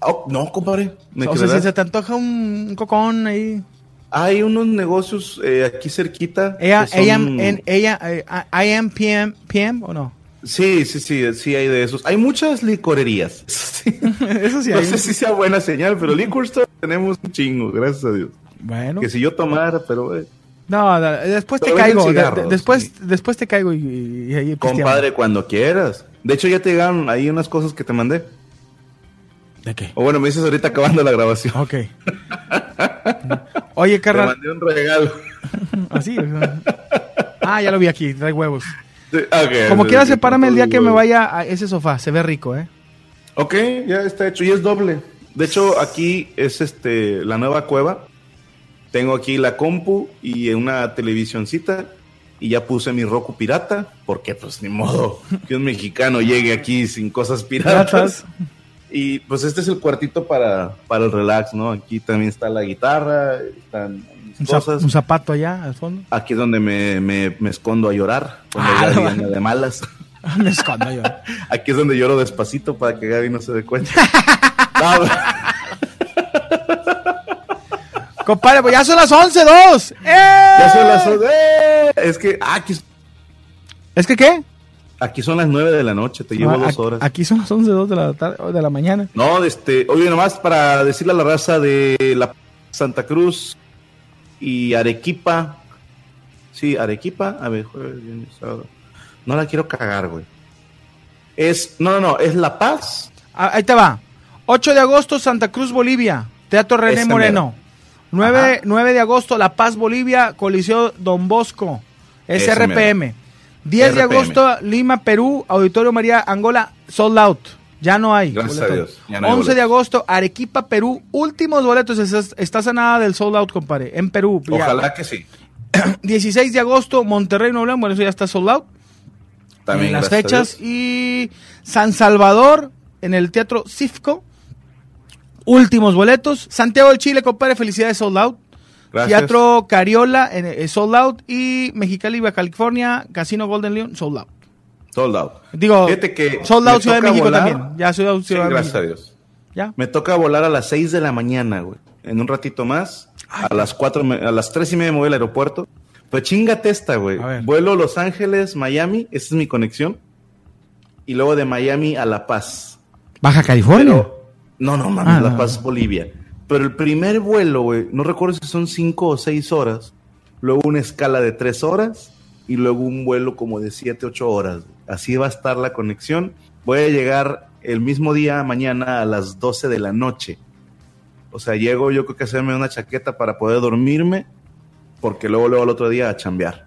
Oh, no, compadre. ¿Me O sea, si se te antoja un, un cocón ahí. Hay unos negocios eh, aquí cerquita. Ella, son- ella, en, ella, eh, I am PM, PM o no? Sí, sí, sí, sí hay de esos. Hay muchas licorerías. <laughs> Sí. Eso sí no hay. sé si sea buena señal, pero liquor store tenemos un chingo, gracias a Dios. Bueno. Que si yo tomara, pero eh, No, no, después te Pero caigo. de- de- cigarros, después, sí. después te caigo y, y- y ahí compadre, cuando quieras. De hecho, ya te llegaron ahí unas cosas que te mandé. ¿De qué? O bueno, me dices ahorita acabando la grabación. Ok. Oye, Te carnal. mandé un regalo. <laughs> Así. sea. Ah, ya lo vi aquí, trae huevos. Sí, ok, Como quiera, sepárame el día que me vaya a ese sofá. Se ve rico, ¿eh? Ok, ya está hecho y es doble. De hecho, aquí es este la nueva cueva. Tengo aquí la compu y una televisioncita y ya puse mi Roku pirata porque pues ni modo que un mexicano llegue aquí sin cosas piratas. Y pues este es el cuartito para, para el relax, ¿no? Aquí también está la guitarra, están mis cosas. un zapato allá al fondo. Aquí es donde me, me- me escondo a llorar cuando Ah, anda de malas. <laughs> Me escondo yo. <laughs> Aquí es donde lloro despacito para que Gaby no se dé cuenta. <laughs> No, Compadre, pues ya son las 11, dos. ¡Eh! ya son las ¡Eh! Es que aquí, ¿Es que qué? aquí son las nueve de la noche, te llevo Ah, dos horas. Aquí son las 11, dos de la, tarde, de la mañana. No, este, oye, nomás para decirle a la raza de la Santa Cruz y Arequipa. Sí, Arequipa. A ver, jueves, viernes, sábado. No la quiero cagar, güey. Es, no, no, no, es La Paz. Ah, ahí te va. 8 de agosto, Santa Cruz, Bolivia. Teatro René Ese Moreno. 9, Ajá. 9 de agosto, La Paz, Bolivia. Coliseo Don Bosco. SRPM. 10 de agosto, Lima, Perú. Auditorio María Angola. Sold out. Ya no hay. Gracias boletos. a Dios, ya no hay 11 de agosto, Arequipa, Perú. Últimos boletos. Estás, estás a nada del sold out, compadre. En Perú. Ya. Ojalá que sí. <clears throat> 16 de agosto, Monterrey, Nuevo León. Bueno, eso ya está sold out. También en las fechas. Y San Salvador, en el Teatro Cifco. Últimos boletos. Santiago del Chile, compadre, felicidades, sold out. Gracias. Teatro Cariola, eh, sold out. Y Mexicali, California, Casino Golden Leon, sold out. Sold out. Digo, que sold out Ciudad de México volar. también. Ya Ciudad, Sí, Ciudad de gracias a. Dios. Ya. Me toca volar a las 6 de la mañana, güey. En un ratito más. A las 4, a las 3 y media me voy al aeropuerto. Pero chingate esta, güey. Vuelo Los Ángeles, Miami. Esa es mi conexión. Y luego de Miami a La Paz. Baja California. Pero, no, no mames, Ah, La no. Paz, Bolivia. Pero el primer vuelo, güey, no recuerdo si son 5 o 6 horas. Luego una escala de 3 horas. Y luego un vuelo como de 7, 8 horas. Así va a estar la conexión. Voy a llegar el mismo día, mañana, a las 12 de la noche. O sea, llego yo creo que hacerme una chaqueta para poder dormirme, porque luego, luego al otro día a chambear.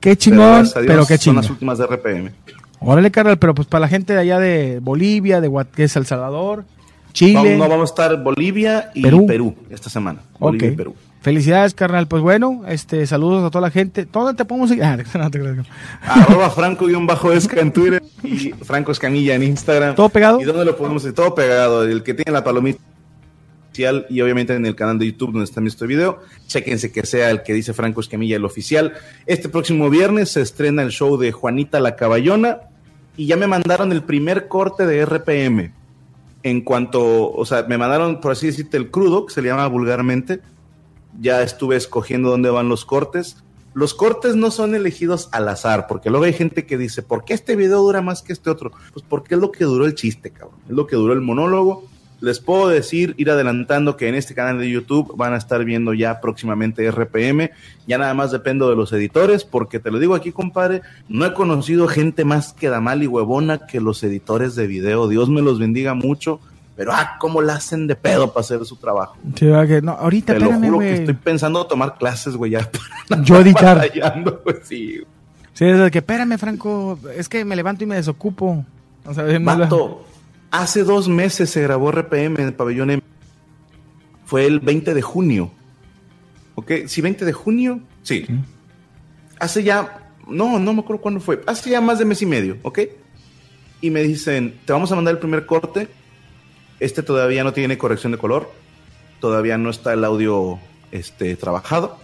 Qué chingón, Dios, pero qué Son chingón. las últimas de RPM. Órale, carnal, pero pues para la gente de allá de Bolivia, de Guat- que es El Salvador, Chile. No, vamos a estar Bolivia y Perú. Perú, esta semana. Bolivia y Perú. Felicidades, carnal. Pues bueno, este, saludos a toda la gente. ¿Dónde te podemos <laughs> seguir? Ah, no te creas. Arroba Franco-Esca en Twitter y Franco Escamilla en Instagram. ¿Todo pegado? ¿Y dónde lo podemos hacer? Todo pegado. El que tiene la palomita oficial y obviamente en el canal de YouTube donde está este video. Chequense que sea el que dice Franco Escamilla, el oficial. Este próximo viernes se estrena el show de Juanita la Caballona y ya me mandaron el primer corte de RPM. En cuanto, o sea, me mandaron, por así decirte, el crudo, que se le llama vulgarmente. Ya estuve escogiendo dónde van los cortes. Los cortes no son elegidos al azar, porque luego hay gente que dice, ¿por qué este video dura más que este otro? Pues porque es lo que duró el chiste, cabrón. Es lo que duró el monólogo. Les puedo decir, ir adelantando que en este canal de YouTube van a estar viendo ya próximamente RPM. Ya nada más dependo de los editores, porque te lo digo aquí, compadre, no he conocido gente más que mal y huevona que los editores de video. Dios me los bendiga mucho. Pero, ah, cómo la hacen de pedo para hacer su trabajo. Sí, no, ahorita, Te lo juro que estoy pensando tomar clases, güey, ya Yo <laughs> editar. güey, sí. Sí, es que, espérame, Franco, es que me levanto y me desocupo. O sea, Mato, hace dos meses se grabó RPM en el pabellón M. Fue el 20 de junio. ¿Ok? Sí, 20 de junio. Sí. Hace ya, no, no me acuerdo cuándo fue. Hace ya más de mes y medio, ¿ok? Y me dicen, te vamos a mandar el primer corte. Este todavía no tiene corrección de color. Todavía no está el audio este, trabajado.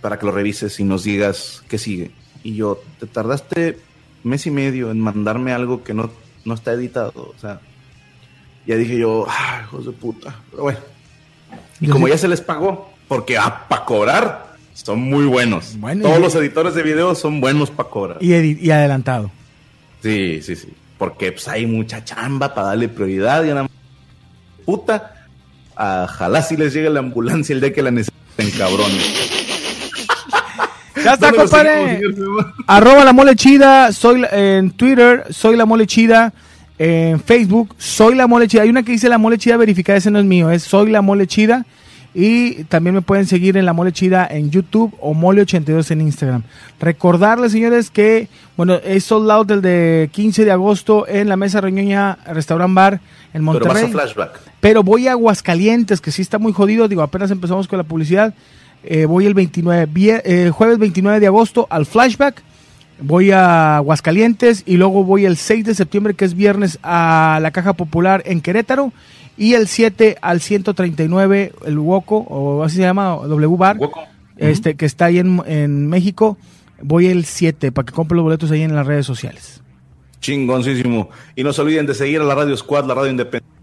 Para que lo revises y nos digas qué sigue. Y yo, te tardaste mes y medio en mandarme algo que no, no está editado. O sea, ya dije yo, ah, hijos de puta. Pero bueno. Y como sí- ya se les pagó, porque ah, para cobrar son muy buenos. Bueno, Todos y- los editores de video son buenos para cobrar. y, y adelantado. Sí, sí, sí. Porque pues hay mucha chamba para darle prioridad y más. Puta, ojalá si les llegue la ambulancia el día que la necesiten, cabrones. Ya está, ¿Dónde lo compadre. <laughs> Arroba la mole chida, soy la- en Twitter, soy la mole chida, en Facebook, soy la mole chida. Hay una que dice la mole chida verificada, ese no es mío, es soy la mole chida. Y también me pueden seguir en la mole chida en YouTube o mole82 en Instagram. Recordarles, señores, que, bueno, es sold out el de 15 de agosto en la Mesa Reñoña Restaurant Bar en Pero vas Monterrey. a flashback. Pero voy a Aguascalientes, que sí está muy jodido. Digo, apenas empezamos con la publicidad. Eh, voy el 29, vie- eh, jueves 29 de agosto al flashback. Voy a Aguascalientes y luego voy el 6 de septiembre, que es viernes, a la Caja Popular en Querétaro. Y el 7 al 139, el Woco, o así se llama, W Bar, este, que está ahí en, en México. Voy el 7 para que compren los boletos ahí en las redes sociales. Chingoncísimo. Y no se olviden de seguir a la Radio Squad, la radio independiente.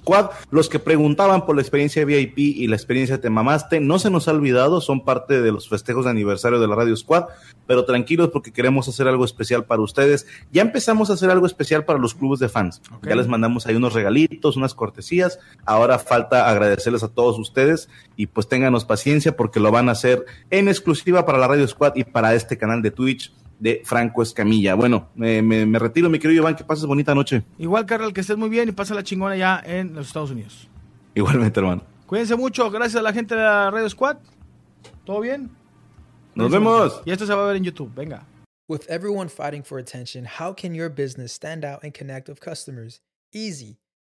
Squad, los que preguntaban por la experiencia VIP y la experiencia de Te Mamaste, no se nos ha olvidado, son parte de los festejos de aniversario de la Radio Squad, pero tranquilos porque queremos hacer algo especial para ustedes. Ya empezamos a hacer algo especial para los clubes de fans. Ya les mandamos ahí unos regalitos, unas cortesías. Ahora falta agradecerles a todos ustedes y pues ténganos paciencia porque lo van a hacer en exclusiva para la Radio Squad y para este canal de Twitch de Franco Escamilla. Bueno, me, me- me retiro, mi querido Iván, que pases bonita noche. Igual, Carl, que estés muy bien y pasa la chingona ya en los Estados Unidos. Igualmente, hermano. Cuídense mucho, gracias a la gente de la Radio Squad. ¿Todo bien? Nos Cuídense vemos. mucho. Y esto se va a ver en YouTube, venga. With everyone fighting for attention, how can your business stand out and connect with customers? Easy.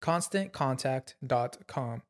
ConstantContact.com.